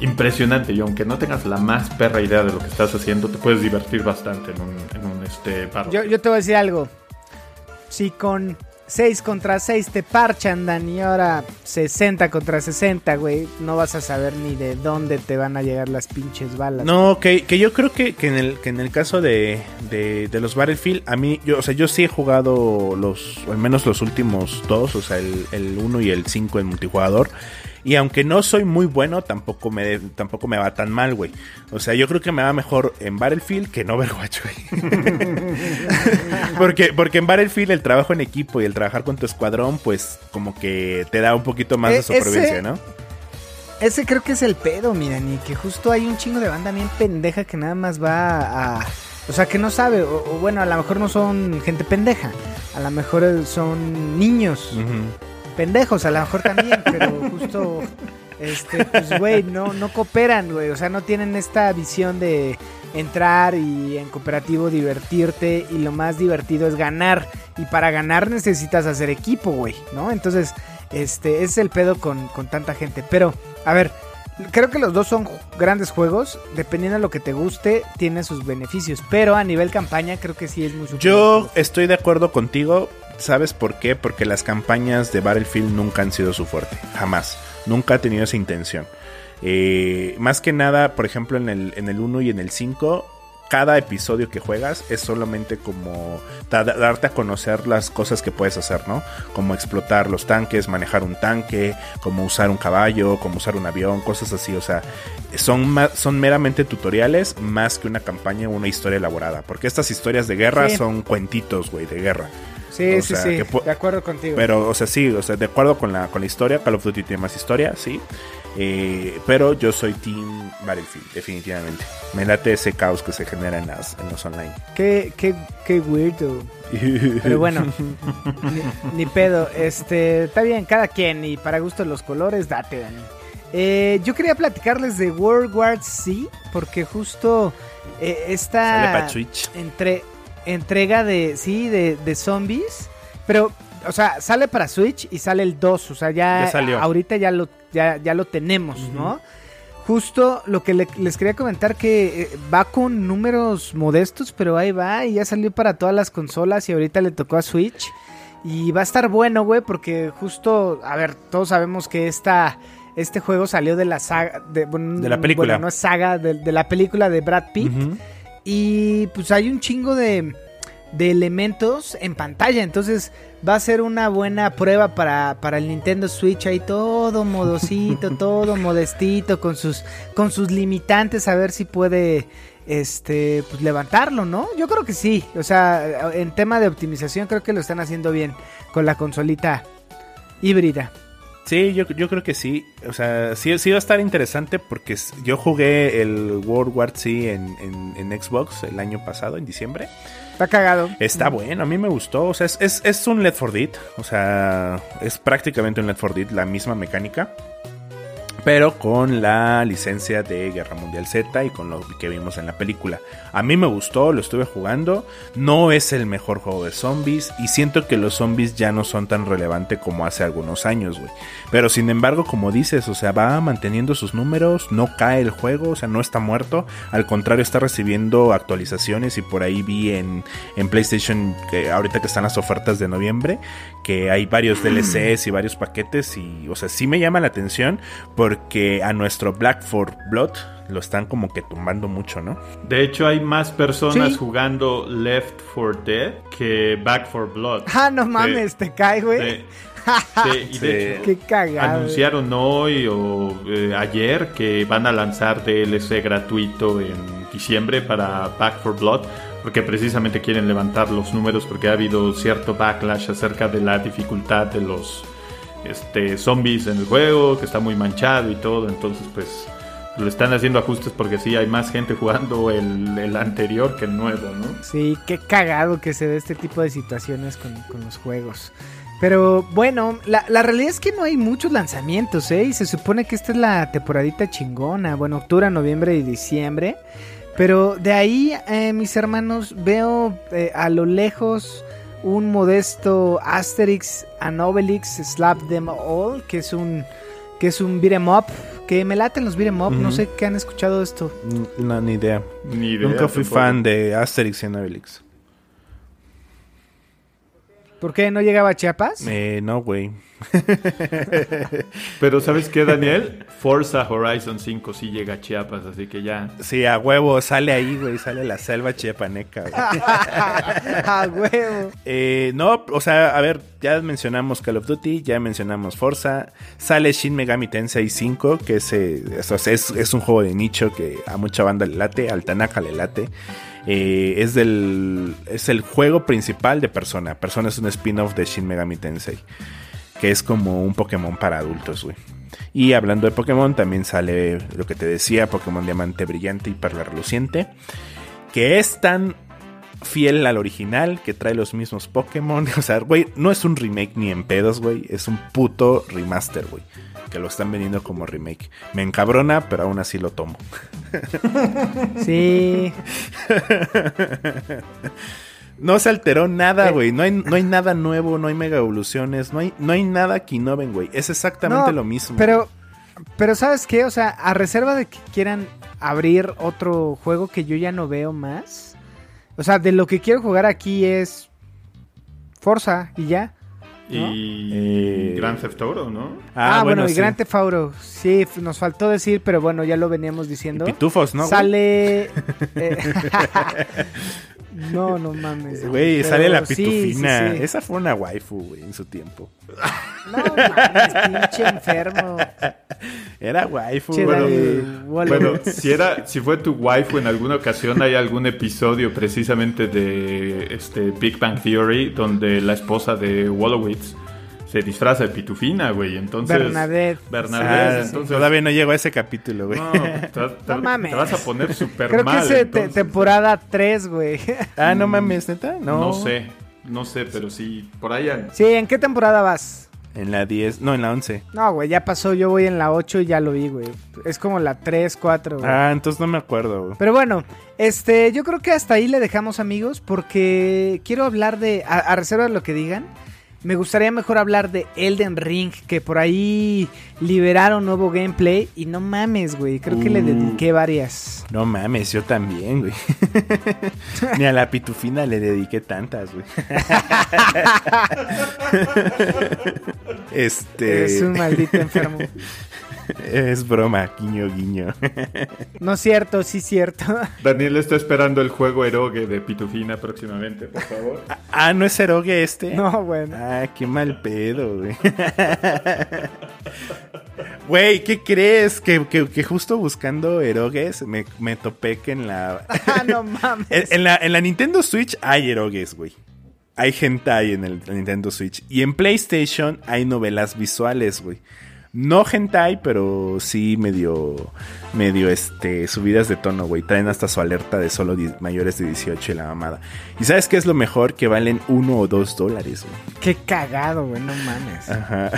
E: impresionante y aunque no tengas la más perra idea de lo que estás haciendo, te puedes divertir bastante en un, en un este,
C: yo, yo te voy a decir algo. Si con 6 contra 6 te parchan, Dani. Ahora 60 contra 60, güey. No vas a saber ni de dónde te van a llegar las pinches balas.
D: No, que, que yo creo que, que, en el, que en el caso de, de, de, los Battlefield, a mí, yo, o sea, yo sí he jugado los, al menos los últimos dos, o sea, el, el 1 y el 5 en multijugador. Y aunque no soy muy bueno, tampoco me, tampoco me va tan mal, güey. O sea, yo creo que me va mejor en Battlefield que en Overwatch, güey. porque, porque en Battlefield el trabajo en equipo y el trabajar con tu escuadrón, pues como que te da un poquito más de supervivencia,
C: ese,
D: ¿no?
C: Ese creo que es el pedo, mira, ni que justo hay un chingo de banda bien pendeja que nada más va a... O sea, que no sabe, o, o bueno, a lo mejor no son gente pendeja, a lo mejor son niños. Uh -huh pendejos a lo mejor también, pero justo, este, pues, güey, no, no cooperan, güey, o sea, no tienen esta visión de entrar y en cooperativo divertirte y lo más divertido es ganar y para ganar necesitas hacer equipo, güey, ¿no? Entonces, este, es el pedo con, con tanta gente, pero, a ver, creo que los dos son grandes juegos. Dependiendo de lo que te guste, tiene sus beneficios. Pero a nivel campaña, creo que sí es muy.
D: Yo estoy de acuerdo contigo. ¿Sabes por qué? Porque las campañas de Battlefield nunca han sido su fuerte. Jamás. Nunca ha tenido esa intención. Eh, más que nada, por ejemplo, en el, en el 1 y en el 5, cada episodio que juegas es solamente como darte a conocer las cosas que puedes hacer, ¿no? Como explotar los tanques, manejar un tanque, como usar un caballo, como usar un avión, cosas así, o sea, son, son meramente tutoriales más que una campaña o una historia elaborada, porque estas historias de guerra sí. son cuentitos, güey, de guerra.
C: Sí, o sí, sea, sí, de acuerdo contigo.
D: Pero, o sea, sí, o sea, de acuerdo con la, con la historia, Call of Duty tiene más historia, sí. Eh, pero yo soy Team Battlefield, definitivamente. Me late ese caos que se genera en, las, en los online.
C: Qué, qué, qué weirdo. Pero bueno, ni, ni, pedo. Este, está bien, cada quien. Y para gusto los colores, date, Dani. Eh, yo quería platicarles de World War Z, porque justo eh, esta entre, entrega de, sí, de, de zombies, pero o sea, sale para Switch y sale el 2, o sea, ya,
D: ya
C: ahorita ya lo, ya, ya lo tenemos, uh -huh. ¿no? Justo lo que le, les quería comentar que eh, va con números modestos, pero ahí va y ya salió para todas las consolas y ahorita le tocó a Switch. Y va a estar bueno, güey, porque justo, a ver, todos sabemos que esta, este juego salió de la saga, de,
D: de la película.
C: Bueno, no es saga, de, de, la película de Brad Pitt. Uh -huh. Y pues hay un chingo de de elementos en pantalla. Entonces va a ser una buena prueba para, para el Nintendo Switch. Ahí todo modosito, todo modestito, con sus, con sus limitantes, a ver si puede este pues levantarlo, ¿no? Yo creo que sí. O sea, en tema de optimización creo que lo están haciendo bien con la consolita híbrida.
D: Sí, yo, yo creo que sí. O sea, sí, sí va a estar interesante porque yo jugué el World War Z en, en, en Xbox el año pasado, en diciembre.
C: Está cagado.
D: Está bueno, a mí me gustó. O sea, es, es, es un Left 4 Dead. O sea, es prácticamente un Left 4 Dead, la misma mecánica. Pero con la licencia de Guerra Mundial Z y con lo que vimos en la película. A mí me gustó, lo estuve jugando. No es el mejor juego de zombies. Y siento que los zombies ya no son tan relevantes como hace algunos años, güey. Pero sin embargo, como dices, o sea, va manteniendo sus números. No cae el juego, o sea, no está muerto. Al contrario, está recibiendo actualizaciones. Y por ahí vi en, en PlayStation, que ahorita que están las ofertas de noviembre, que hay varios DLCs y varios paquetes. Y, o sea, sí me llama la atención. Porque a nuestro Black for Blood lo están como que tumbando mucho, ¿no?
E: De hecho, hay más personas
C: Sí.
E: jugando Left 4 Dead que Back 4 Blood.
C: Ah, no mames, te cae, güey.
E: De- sí, y de
D: Sí.
E: hecho,
C: Qué cagado.
E: anunciaron hoy o eh, ayer que van a lanzar DLC gratuito en diciembre para Back 4 Blood. Porque precisamente quieren levantar los números porque ha habido cierto backlash acerca de la dificultad de los este, zombies en el juego, que está muy manchado y todo. Entonces, pues le están haciendo ajustes porque sí hay más gente jugando el, el anterior que el nuevo, ¿no?
C: Sí, qué cagado que se dé este tipo de situaciones con, con los juegos. Pero bueno, la, la realidad es que no hay muchos lanzamientos, ¿eh? Y se supone que esta es la temporadita chingona. Bueno, octubre, noviembre y diciembre. Pero de ahí, eh, mis hermanos, veo eh, a lo lejos un modesto Asterix and Obelix Slap Them All, que es un que es un beat'em up, que me laten los beat'em up, no sé qué han escuchado de esto.
D: No, ni idea.
E: Ni idea,
D: Nunca fui
E: tampoco.
D: fan de Asterix y Obelix.
C: ¿Por qué no llegaba a Chiapas?
D: Eh, no, güey.
E: Pero ¿sabes qué, Daniel? Forza Horizon 5 sí llega a Chiapas, así que ya.
D: Sí, a huevo, sale ahí, güey, sale la selva chiapaneca, güey.
C: a huevo.
D: Eh, no, o sea, a ver, ya mencionamos Call of Duty, ya mencionamos Forza, sale Shin Megami Tensei 5, que es, eh, es, es un juego de nicho que a mucha banda le late, al Tanaka le late. Eh, es, del, es el juego principal de Persona. Persona es un spin-off de Shin Megami Tensei, que es como un Pokémon para adultos, güey. Y hablando de Pokémon, también sale lo que te decía, Pokémon Diamante Brillante y Perla Reluciente, que es tan fiel al original, que trae los mismos Pokémon. O sea, güey, no es un remake ni en pedos, güey. Es un puto remaster, güey. Que lo están vendiendo como remake. Me encabrona, pero aún así lo tomo.
C: Sí.
D: No se alteró nada,
C: Eh.
D: güey. No hay, no hay nada nuevo, no hay mega evoluciones, no hay, no hay nada que innoven, güey. Es exactamente
C: No,
D: lo mismo.
C: Pero, pero ¿sabes qué? O sea, a reserva de que quieran abrir otro juego que yo ya no veo más. O sea, de lo que quiero jugar aquí es Forza y ya. ¿No?
E: Y
D: Eh,
E: Grand Theft Auto, ¿no?
C: Ah, bueno, y
D: sí.
C: Grand Theft Auto. Sí, nos faltó decir, pero bueno, ya lo veníamos
D: Y
C: diciendo.
D: Pitufos, ¿no?
C: Sale. eh, no, no mames.
D: Güey,
C: Pero
D: sale la
C: sí, sí,
D: pitufina.
C: sí.
D: Esa fue una waifu, güey, en su tiempo.
C: No mames, pinche enfermo.
D: Era waifu, güey.
C: Waller.
E: Bueno, si era, si fue tu waifu en alguna ocasión, hay algún episodio precisamente de este Big Bang Theory donde la esposa de Wolowitz se disfraza de pitufina, güey. Entonces.
C: Bernadette.
E: Bernadette.
D: Ah,
E: entonces.
D: Todavía no llegó a ese capítulo, güey.
E: No, te, te-
C: No mames.
E: te vas a poner súper
C: Creo que
E: mal.
C: es eh,
E: entonces.
C: temporada 3, güey.
D: Ah, no mames, neta. No,
E: No sé, no sé, pero sí, por ahí. han-
C: Sí, ¿en qué temporada vas?
D: En la 10, no, en la 11.
C: No, güey, ya pasó, yo voy en la 8 y ya lo vi, güey. Es como la 3, 4, güey.
D: Ah, entonces no me acuerdo, güey.
C: Pero bueno, este, yo creo que hasta ahí le dejamos, amigos, porque quiero hablar de, a, a reserva de lo que digan, me gustaría mejor hablar de Elden Ring, que por ahí liberaron nuevo gameplay y no mames, güey, creo que le
D: Uh.
C: dediqué varias.
D: No mames, yo también, güey. Ni a la pitufina le dediqué tantas, güey. este.
C: Es un maldito enfermo.
D: es broma, guiño, guiño.
C: No es cierto, sí es cierto.
E: Daniel está esperando el juego eroge de pitufina próximamente, por favor.
D: ah, ¿no es erogue este?
C: No, bueno.
D: Ah, qué mal pedo, güey. Güey, ¿qué crees? Que, que- que justo buscando erogues me, me topé que en la...
C: Ah, no mames.
D: en, en la... en la Nintendo Switch hay erogues, güey. Hay hentai en el Nintendo Switch. Y en PlayStation hay novelas visuales, güey. No hentai, pero sí medio, medio, este, subidas de tono, güey. Traen hasta su alerta de solo mayores de 18 y la mamada. ¿Y sabes qué es lo mejor? Que valen uno o dos dólares, güey.
C: Qué cagado, güey, no mames.
D: Ajá.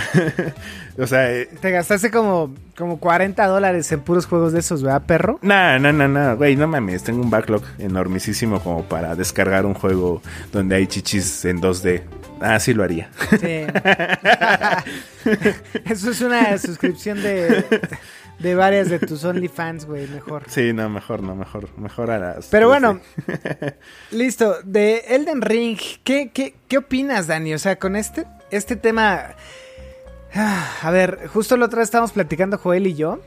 D: o sea, eh,
C: Te gastaste como, como 40 dólares en puros juegos de esos, ¿verdad, perro?
D: nah, no, no, no, güey, no mames. Tengo un backlog enormisísimo como para descargar un juego donde hay chichis en 2D. Ah, sí lo haría.
C: Sí. Eso es una suscripción de, de varias de tus OnlyFans, güey, mejor.
D: Sí, no, mejor, no, mejor, mejor a las.
C: Pero
D: 2D.
C: bueno, listo. De Elden Ring, ¿qué, qué, qué opinas, Dani? O sea, con este, este tema... Ah, A ver, justo la otra vez estábamos platicando Joel y yo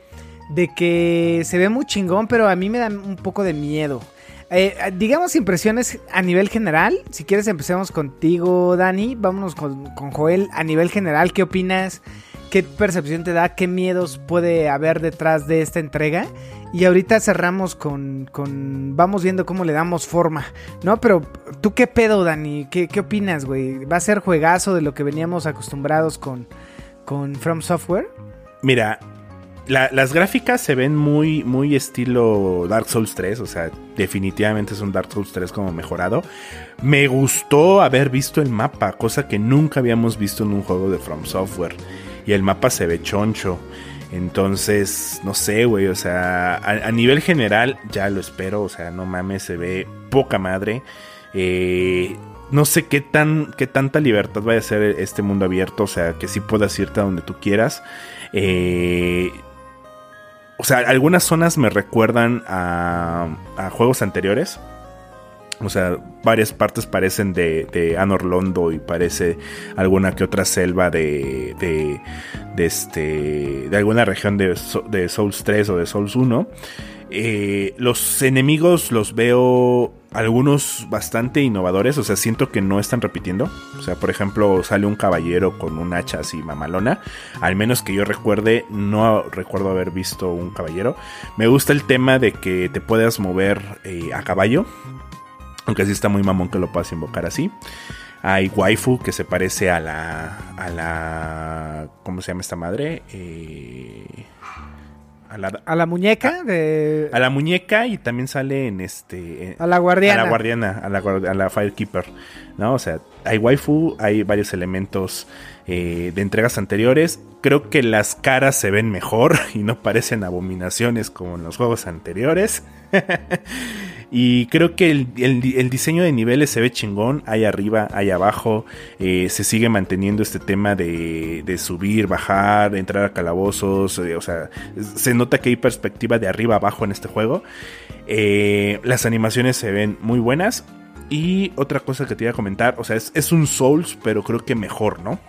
C: de que se ve muy chingón, pero a mí me da un poco de miedo. Eh, digamos impresiones a nivel general. Si quieres empecemos contigo, Dani. Vámonos con, con Joel. A nivel general, ¿qué opinas? ¿Qué percepción te da? ¿Qué miedos puede haber detrás de esta entrega? Y ahorita cerramos con, con, Vamos viendo cómo le damos forma, ¿no? Pero tú qué pedo, Dani? ¿Qué, qué opinas, güey? ¿Va a ser juegazo de lo que veníamos acostumbrados con, con From Software?
D: Mira, las gráficas se ven muy, muy estilo Dark Souls 3, o sea, definitivamente es un Dark Souls 3 como mejorado. Me gustó haber visto el mapa, cosa que nunca habíamos visto en un juego de From Software. Y el mapa se ve choncho. Entonces, no sé, güey, o sea, a, nivel general ya lo espero, o sea, no mames, se ve poca madre. Eh, no sé qué tan qué tanta libertad vaya a ser este mundo abierto, o sea, que sí puedas irte a donde tú quieras. Eh, o sea, algunas zonas me recuerdan a, juegos anteriores. O sea, varias partes parecen de, de Anor Londo y parece alguna que otra selva de, de, de, este, de alguna región de Souls 3 o de Souls 1. Eh, los enemigos los veo algunos bastante innovadores, o sea, siento que no están repitiendo. O sea, por ejemplo, sale un caballero con un hacha así mamalona. Al menos que yo recuerde, no recuerdo haber visto un caballero. Me gusta el tema de que te puedas mover eh, a caballo. Aunque sí está muy mamón que lo puedas invocar así. Hay waifu que se parece a la. a la. ¿Cómo se llama esta madre? Eh
C: a la, muñeca de...
D: A la muñeca y también sale en este...
C: A la guardiana.
D: A la guardiana, a la, a la Firekeeper, ¿no? O sea, hay waifu, hay varios elementos eh, de entregas anteriores. Creo que las caras se ven mejor y no parecen abominaciones como en los juegos anteriores. Y creo que el, diseño de niveles se ve chingón. Hay arriba, hay abajo. Eh, se sigue manteniendo este tema de, subir, bajar, entrar a calabozos. Eh, o sea, se nota que hay perspectiva de arriba abajo en este juego. Eh, las animaciones se ven muy buenas. Y otra cosa que te iba a comentar, o sea, es, es un Souls, pero creo que mejor, ¿no?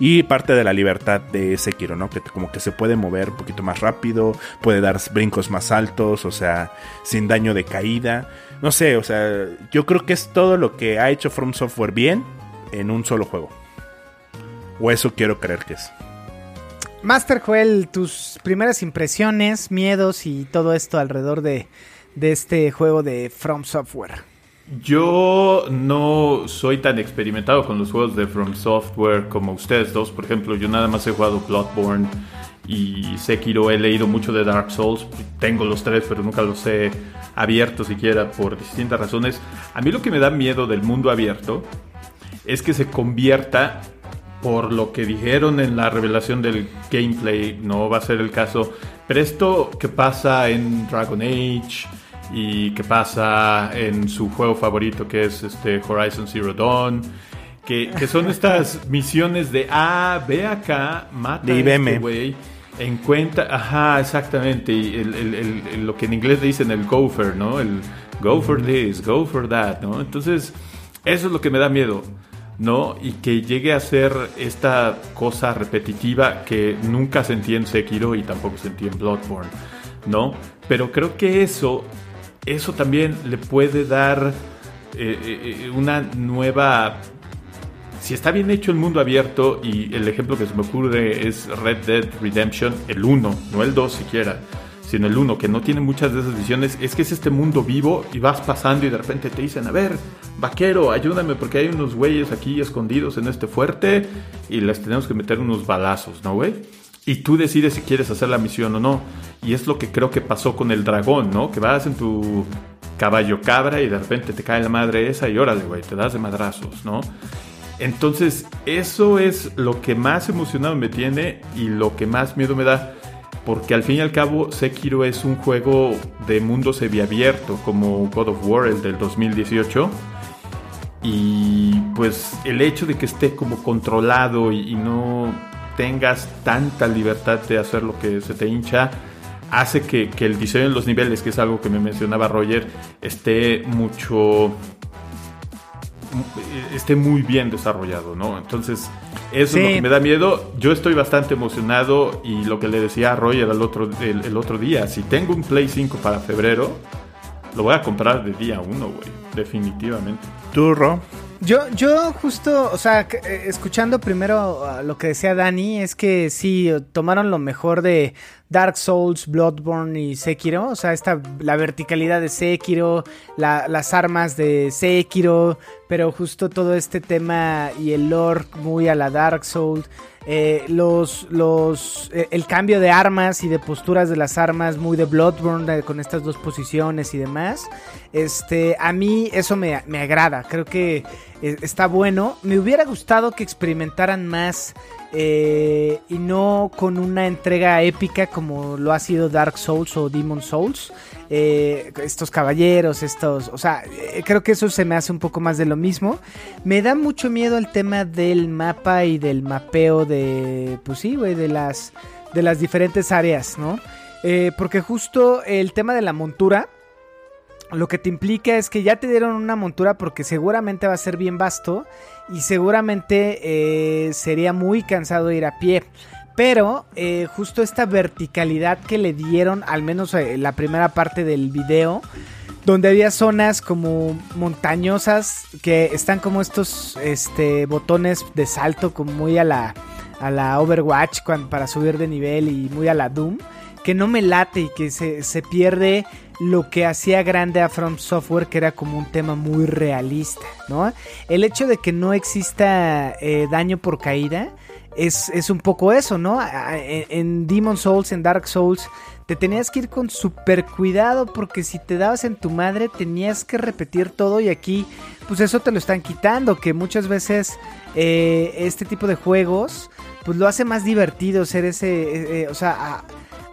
D: Y parte de la libertad de Sekiro, ¿no? Que como que se puede mover un poquito más rápido, puede dar brincos más altos, o sea, sin daño de caída. No sé, o sea, yo creo que es todo lo que ha hecho From Software bien en un solo juego. O eso quiero creer que es.
C: Master Joel, tus primeras impresiones, miedos y todo esto alrededor de, de este juego de From Software.
E: Yo no soy tan experimentado con los juegos de From Software como ustedes dos. Por ejemplo, yo nada más he jugado Bloodborne y Sekiro. He leído mucho de Dark Souls. Tengo los tres, pero nunca los he abierto siquiera por distintas razones. A mí lo que me da miedo del mundo abierto es que se convierta por lo que dijeron en la revelación del gameplay. No va a ser el caso. Pero esto que pasa en Dragon Age y qué pasa en su juego favorito que es este Horizon Zero Dawn. Que, son estas misiones de, ah, ve acá, mata
D: de IBM. este
E: güey, encuentra, ajá, exactamente, y lo que en inglés dicen el gopher, ¿no? El go for this, go for that, ¿no? Entonces, eso es lo que me da miedo, ¿no? Y que llegue a ser esta cosa repetitiva que nunca sentí en Sekiro y tampoco sentí en Bloodborne, ¿no? Pero creo que eso eso también le puede dar eh, eh, una nueva... Si está bien hecho el mundo abierto, y el ejemplo que se me ocurre es Red Dead Redemption, el 1, no el 2 siquiera, sino el 1, que no tiene muchas de esas visiones, es que es este mundo vivo y vas pasando y de repente te dicen, a ver, vaquero, ayúdame porque hay unos güeyes aquí escondidos en este fuerte y les tenemos que meter unos balazos, ¿no, güey? Y tú decides si quieres hacer la misión o no. Y es lo que creo que pasó con el dragón, ¿no? Que vas en tu caballo cabra y de repente te cae la madre esa y órale, güey, te das de madrazos, ¿no? Entonces, eso es lo que más emocionado me tiene y lo que más miedo me da. Porque al fin y al cabo, Sekiro es un juego de mundo semiabierto, como God of War, el del 2018. Y pues el hecho de que esté como controlado y no tengas tanta libertad de hacer lo que se te hincha, hace que, el diseño de los niveles, que es algo que me mencionaba Roger, esté mucho esté muy bien desarrollado, ¿no? Entonces, Eso es lo que me da miedo. Yo estoy bastante emocionado y lo que le decía a Roger el otro, el, el otro día, si tengo un Play 5 para febrero, lo voy a comprar de día uno, güey. Definitivamente.
D: Turro.
C: Yo, yo justo, o sea, eh, escuchando primero ah, lo que decía Dani, es que sí, tomaron lo mejor de Dark Souls, Bloodborne y Sekiro, o sea, esta, la verticalidad de Sekiro, la- las armas de Sekiro, pero justo todo este tema y el lore muy a la Dark Souls, eh, los, los, eh, el cambio de armas y de posturas de las armas muy de Bloodborne, con estas dos posiciones y demás, este, a mí eso me, me agrada, creo que eh, está bueno. Me hubiera gustado que experimentaran más eh, y no con una entrega épica como lo ha sido Dark Souls o Demon Souls. Eh, estos caballeros, estos, o sea, eh, creo que eso se me hace un poco más de lo mismo. Me da mucho miedo el tema del mapa y del mapeo de, pues sí, güey, de las, de las diferentes áreas, ¿no? Eh, porque justo el tema de la montura, lo que te implica es que ya te dieron una montura porque seguramente va a ser bien vasto y seguramente eh, sería muy cansado ir a pie. Pero eh, justo esta verticalidad que le dieron, al menos eh, la primera parte del video, donde había zonas como montañosas que están como estos este, botones de salto como muy a la, a la Overwatch para subir de nivel y muy a la Doom, que no me late y que se, se pierde lo que hacía grande a From Software, que era como un tema muy realista, ¿no? El hecho de que no exista eh, daño por caída es, es un poco eso, ¿no? En, Demon Souls, en Dark Souls, te tenías que ir con super cuidado porque si te dabas en tu madre tenías que repetir todo y aquí pues eso te lo están quitando, que muchas veces eh, este tipo de juegos pues lo hace más divertido ser ese, eh, o sea,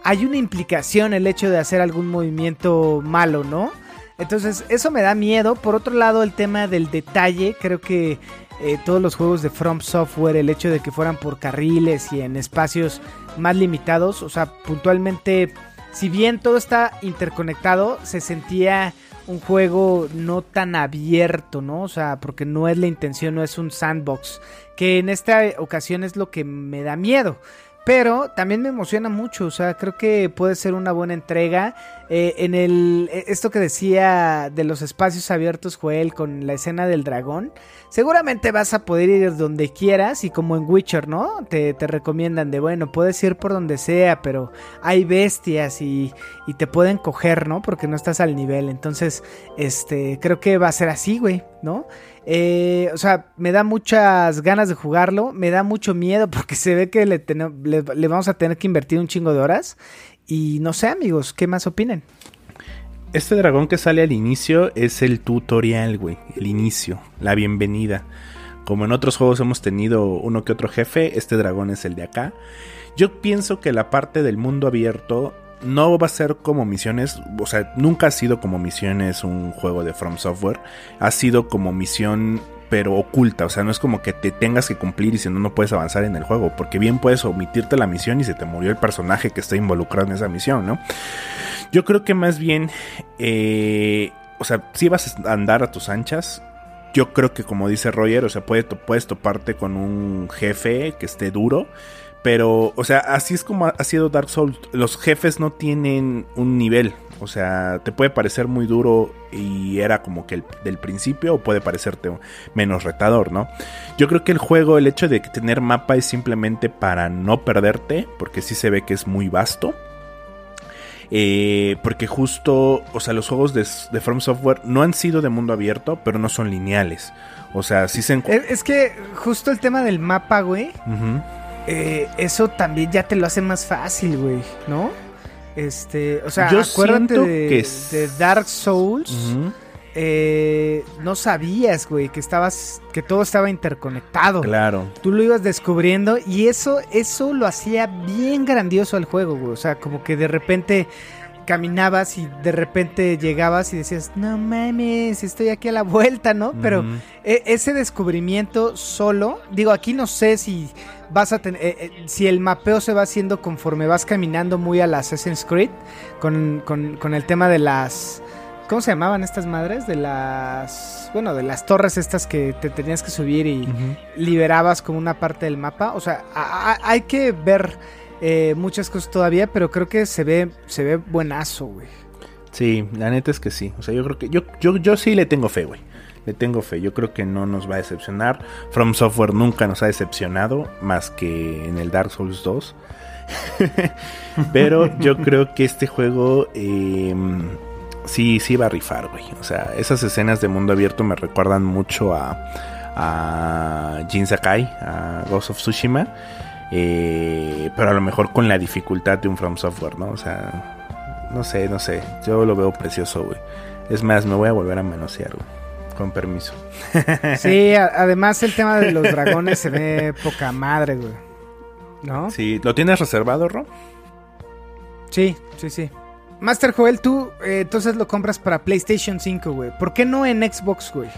C: hay una implicación el hecho de hacer algún movimiento malo, ¿no? Entonces, eso me da miedo. Por otro lado, el tema del detalle, creo que eh, todos los juegos de From Software, el hecho de que fueran por carriles y en espacios más limitados, o sea, puntualmente, si bien todo está interconectado, se sentía un juego no tan abierto, ¿no? O sea, porque no es la intención, no es un sandbox, que en esta ocasión es lo que me da miedo. Pero también me emociona mucho, o sea, creo que puede ser una buena entrega. Eh, en el eh, esto que decía de los espacios abiertos, Joel, con la escena del dragón, seguramente vas a poder ir donde quieras y como en Witcher, ¿no? Te, te recomiendan de, bueno, puedes ir por donde sea, pero hay bestias y, y te pueden coger, ¿no? Porque no estás al nivel. Entonces, este, creo que va a ser así, güey, ¿no? Eh, o sea, me da muchas ganas de jugarlo, me da mucho miedo porque se ve que le, le- vamos a tener que invertir un chingo de horas. Y no sé, amigos, ¿qué más opinan?
D: Este dragón que sale al inicio es el tutorial, güey. El inicio, la bienvenida. Como en otros juegos hemos tenido uno que otro jefe, este dragón es el de acá. Yo pienso que la parte del mundo abierto no va a ser como misiones, o sea, nunca ha sido como misiones un juego de From Software. Ha sido como misión pero oculta, o sea, no es como que te tengas que cumplir y si no, no puedes avanzar en el juego, porque bien puedes omitirte la misión y se te murió el personaje que está involucrado en esa misión, ¿no? Yo creo que más bien, eh, o sea, si vas a andar a tus anchas, yo creo que como dice Roger, o sea, puedes toparte con un jefe que esté duro, pero, o sea, así es como ha sido Dark Souls. Los jefes no tienen un nivel, o sea, te puede parecer muy duro y era como que el, del principio, o puede parecerte menos retador, ¿no? Yo creo que el juego, el hecho de tener mapa es simplemente para no perderte, porque sí se ve que es muy vasto. Eh, porque justo, o sea, los juegos de, de From Software no han sido de mundo abierto, pero no son lineales. O sea, sí se encuentran.
C: Es, que justo el tema del mapa, güey, eh, eso también ya te lo hace más fácil, güey, ¿no? Este, o sea,
D: Yo
C: acuérdate de,
D: que es-
C: de Dark Souls. eh, no sabías, güey, que estabas, que todo estaba interconectado.
D: Claro.
C: Tú lo ibas descubriendo y eso, eso lo hacía bien grandioso el juego, güey. O sea, como que de repente caminabas y de repente llegabas y decías, no mames, estoy aquí a la vuelta, ¿no? Pero e- ese descubrimiento solo, digo, aquí no sé si vas a tener, eh, eh, si el mapeo se va haciendo conforme vas caminando muy a la Assassin's Creed, con, con- con el tema de las, ¿cómo se llamaban estas madres? De las, bueno, de las torres estas que te tenías que subir y liberabas como una parte del mapa. O sea, a- a- hay que ver eh, muchas cosas todavía, pero creo que se ve, se ve buenazo, güey.
D: Sí, la neta es que sí. O sea, yo creo que yo, yo, yo sí le tengo fe, güey. Le tengo fe. Yo creo que no nos va a decepcionar. From Software nunca nos ha decepcionado, más que en el Dark Souls 2. Pero yo creo que este juego eh, sí, sí va a rifar, güey. O sea, esas escenas de mundo abierto me recuerdan mucho a, a Jin Sakai, a Ghost of Tsushima. eh, pero a lo mejor con la dificultad de un From Software, ¿no? O sea, no sé, no sé. Yo lo veo precioso, güey. Es más, me voy a volver a manosear, güey. Con permiso.
C: Sí, además el tema de los dragones se ve poca madre, güey. ¿No?
D: Sí, ¿lo tienes reservado, Ro?
C: Sí, sí, sí. Master Joel, tú eh, entonces lo compras para PlayStation 5, güey. ¿Por qué no en Xbox, güey?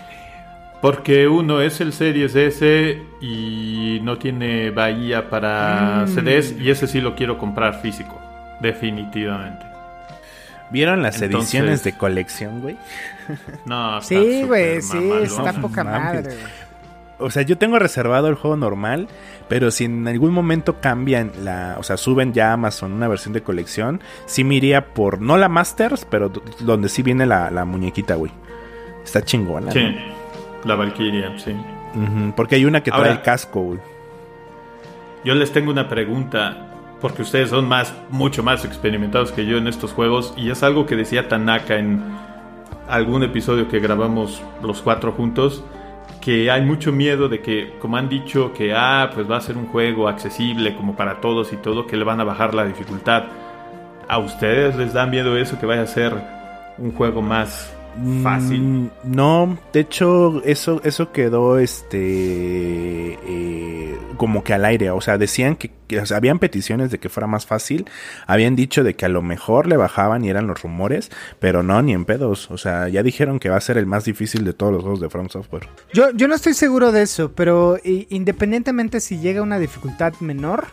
E: Porque uno es el Series S y no tiene bahía para
C: Mm.
E: CDs y ese sí lo quiero comprar físico, definitivamente.
D: ¿Vieron las
E: Entonces-
D: ediciones de colección, güey?
E: No, está
C: Sí, güey, sí, está
D: no
C: poca madre, güey.
D: O sea, yo tengo reservado el juego normal, pero si en algún momento cambian la, o sea, suben ya a Amazon una versión de colección, sí me iría por, no la Masters, pero donde sí viene la, la muñequita, güey. Está chingona.
E: Sí, la Valkyria, sí.
D: porque hay una que trae el casco, güey.
E: Yo les tengo una pregunta, porque ustedes son más, mucho más experimentados que yo en estos juegos, y es algo que decía Tanaka en algún episodio que grabamos los cuatro juntos, que hay mucho miedo de que, como han dicho, que ah, pues va a ser un juego accesible como para todos y todo, que le van a bajar la dificultad. ¿A ustedes les da miedo eso, que vaya a ser un juego más fácil?
D: Mm, no, de hecho, eso, eso quedó este eh, como que al aire. O sea, decían que, que, o sea, habían peticiones de que fuera más fácil. Habían dicho de que a lo mejor le bajaban y eran los rumores, pero no, ni en pedos. O sea, ya dijeron que va a ser el más difícil de todos los juegos de From Software.
C: Yo, yo no estoy seguro de eso, pero i- independientemente si llega a una dificultad menor,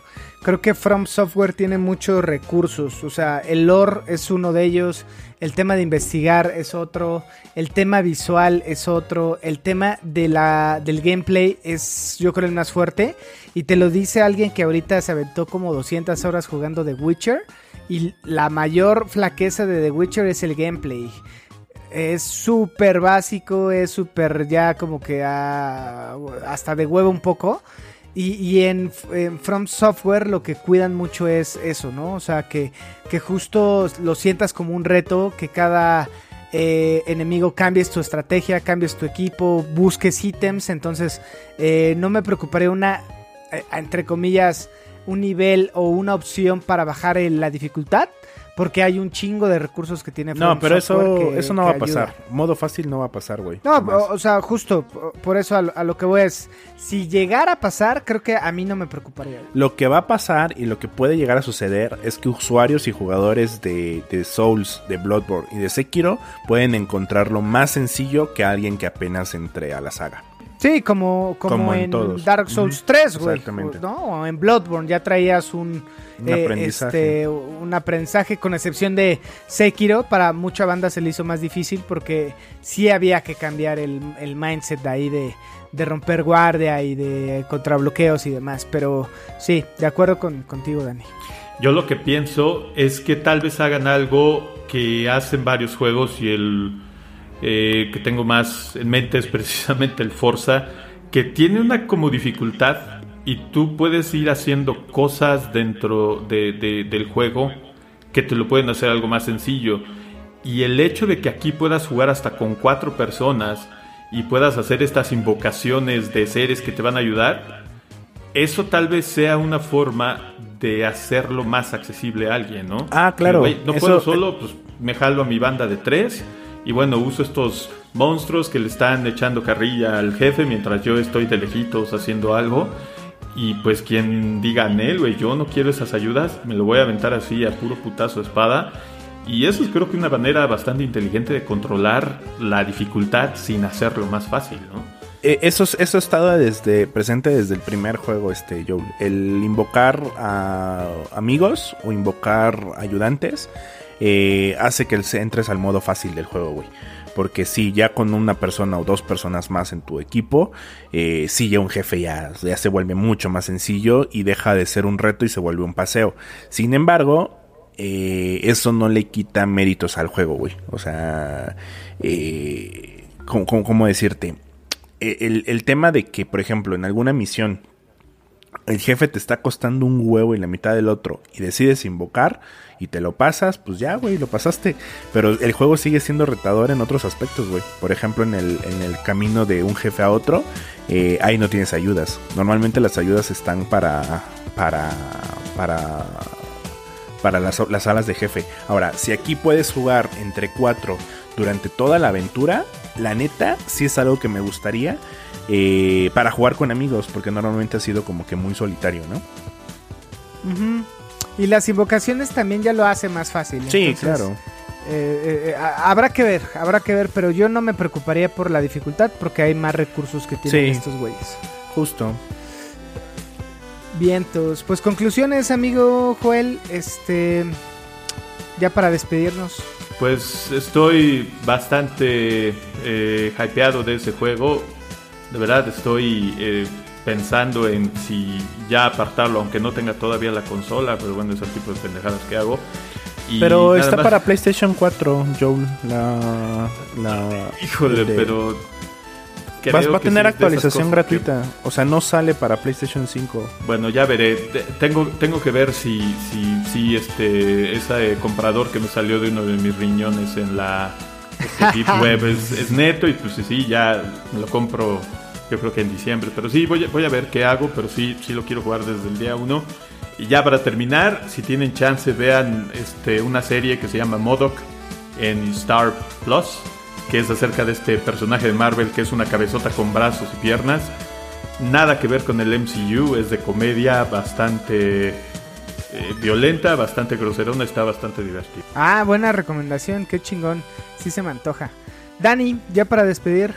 C: creo que From Software tiene muchos recursos. O sea, el lore es uno de ellos, el tema de investigar es otro, el tema visual es otro, el tema de la, del gameplay es yo creo el más fuerte. Y te lo dice alguien que ahorita se aventó como 200 horas jugando The Witcher. Y la mayor flaqueza de The Witcher es el gameplay. Es súper básico, es súper ya como que hasta de huevo un poco. Y, y en, From Software lo que cuidan mucho es eso, ¿no? O sea, que, que justo lo sientas como un reto, que cada eh, enemigo cambies tu estrategia, cambies tu equipo, busques ítems. Entonces, eh, no me preocuparía una, eh, entre comillas, un nivel o una opción para bajar la dificultad. Porque hay un chingo de recursos que tiene
D: No,
C: From
D: pero eso,
C: que-
D: eso no va a
C: ayuda.
D: pasar. Modo fácil no va a pasar, güey.
C: No, o, o sea, justo por eso a, lo- a lo que voy es, si llegara a pasar, creo que a mí no me preocuparía.
D: Lo que va a pasar y lo que puede llegar a suceder es que usuarios y jugadores de, de Souls, de Bloodborne y de Sekiro pueden encontrarlo más sencillo que alguien que apenas entre a la saga.
C: Sí, como, como,
D: Como en
C: en,
D: todos.
C: Dark Souls
D: Ujú,
C: 3, güey.
D: exactamente.
C: ¿no? O en Bloodborne ya traías un,
D: Un
C: eh,
D: aprendizaje.
C: este, un aprendizaje, con excepción de Sekiro. Para mucha banda se le hizo más difícil porque sí había que cambiar el, el mindset de ahí de, de romper guardia y de contrabloqueos y demás. Pero sí, de acuerdo con, contigo, Dani.
E: Yo lo que pienso es que tal vez hagan algo que hacen varios juegos y el eh, que tengo más en mente es precisamente el Forza, que tiene una como dificultad y tú puedes ir haciendo cosas dentro de- de- del juego que te lo pueden hacer algo más sencillo. Y el hecho de que aquí puedas jugar hasta con cuatro personas y puedas hacer estas invocaciones de seres que te van a ayudar, eso tal vez sea una forma de hacerlo más accesible a alguien, ¿no?
D: Ah, claro,
E: no
D: eso-
E: puedo solo, pues me jalo a mi banda de tres y bueno, uso estos monstruos que le están echando carrilla al jefe mientras yo estoy de lejitos haciendo algo. Y pues quien diga, Nel, güey, yo no quiero esas ayudas, me lo voy a aventar así a puro putazo espada. Y eso es creo que una manera bastante inteligente de controlar la dificultad sin hacerlo más fácil, ¿no?
D: Eh, eso, es- eso ha estado desde, presente desde el primer juego, este, Joel. El invocar a amigos o invocar ayudantes eh, hace que entres al modo fácil del juego, güey. Porque si ya con una persona o dos personas más en tu equipo, eh, ya un jefe ya, ya se vuelve mucho más sencillo y deja de ser un reto y se vuelve un paseo. Sin embargo, eh, eso no le quita méritos al juego, güey. O sea, eh, ¿cómo, cómo- cómo decirte? Eh, El, el tema de que, por ejemplo, en alguna misión el jefe te está costando un huevo y la mitad del otro y decides invocar y te lo pasas, pues ya, güey, lo pasaste. Pero el juego sigue siendo retador en otros aspectos, güey. Por ejemplo, en el, en el camino de un jefe a otro, eh, ahí no tienes ayudas. Normalmente las ayudas están para, para, para, para las, las salas de jefe. Ahora, si aquí puedes jugar entre cuatro durante toda la aventura, la neta, sí es algo que me gustaría eh, para jugar con amigos, porque normalmente ha sido como que muy solitario, ¿no?
C: Y las invocaciones también ya lo hace más fácil.
D: Sí,
C: entonces,
D: claro.
C: eh, eh, a- habrá que ver, habrá que ver, pero yo no me preocuparía por la dificultad porque hay más recursos que tienen
D: Sí.
C: estos güeyes.
D: Justo.
C: Vientos. Pues conclusiones, amigo Joel, este ya para despedirnos.
E: Pues estoy bastante eh, hypeado de ese juego. De verdad estoy eh, pensando en si ya apartarlo, aunque no tenga todavía la consola, pero bueno, es el tipo de pendejadas que hago. Y
D: Pero está
E: más-
D: para PlayStation 4, Joel. La. la
E: Híjole,
D: de-
E: pero...
D: Vas- va a tener actualización gratuita. O sea, no sale para PlayStation 5.
E: que- bueno, ya veré. Te- Tengo, tengo que ver si, si, si este ese comprador que me salió de uno de mis riñones en la este, Deep Web es, es neto y pues sí, sí, ya me lo compro yo creo que en diciembre. Pero sí, voy a, voy a ver qué hago, pero sí, sí lo quiero jugar desde el día 1. Y ya para terminar, si tienen chance, vean este, una serie que se llama Modoc en Star Plus, que es acerca de este personaje de Marvel que es una cabezota con brazos y piernas. Nada que ver con el MCU, es de comedia bastante eh, violenta, bastante groserona, está bastante divertido.
C: Ah, buena recomendación, qué chingón. Sí se me antoja. Dani, ya para despedir.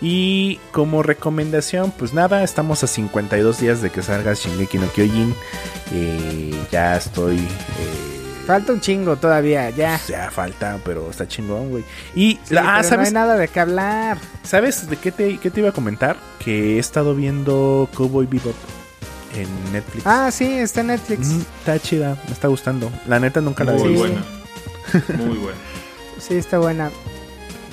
D: Y como recomendación, pues nada, estamos a 52 días de que salga Shingeki no Kyojin. Eh, ya estoy. eh,
C: Falta un chingo todavía, ya.
D: Ya falta, pero está chingón, güey. Y,
C: Sí,
D: la- ah,
C: pero no
D: ¿sabes,
C: hay nada de qué hablar.
D: ¿sabes de qué te, qué te iba a comentar? Que he estado viendo Cowboy Bebop en Netflix.
C: Ah, sí, está en Netflix.
D: Mm, está chida, me está gustando. La neta nunca la
E: Muy
D: vi.
C: Sí.
E: buena. Muy buena.
C: Sí, está buena.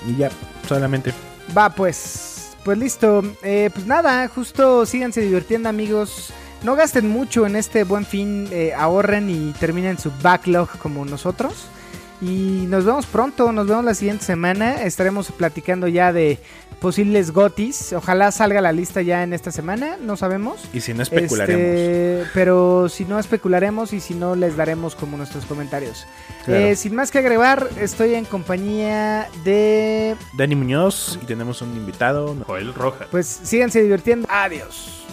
D: Y ya, solamente.
C: Va, pues. Pues listo. Eh, pues nada, justo síganse divirtiendo, amigos. No gasten mucho en este buen fin. eh, ahorren y terminen su backlog como nosotros. Y nos vemos pronto. Nos vemos la siguiente semana. Estaremos platicando ya de posibles gotis. Ojalá salga la lista ya en esta semana. No sabemos.
D: Y si no especularemos.
C: Este, pero si no especularemos y si no les daremos como nuestros comentarios.
D: Claro.
C: Eh, sin más que agregar, estoy en compañía de...
D: Dani Muñoz y tenemos un invitado.
E: Joel Rojas.
C: Pues síganse divirtiendo. Adiós.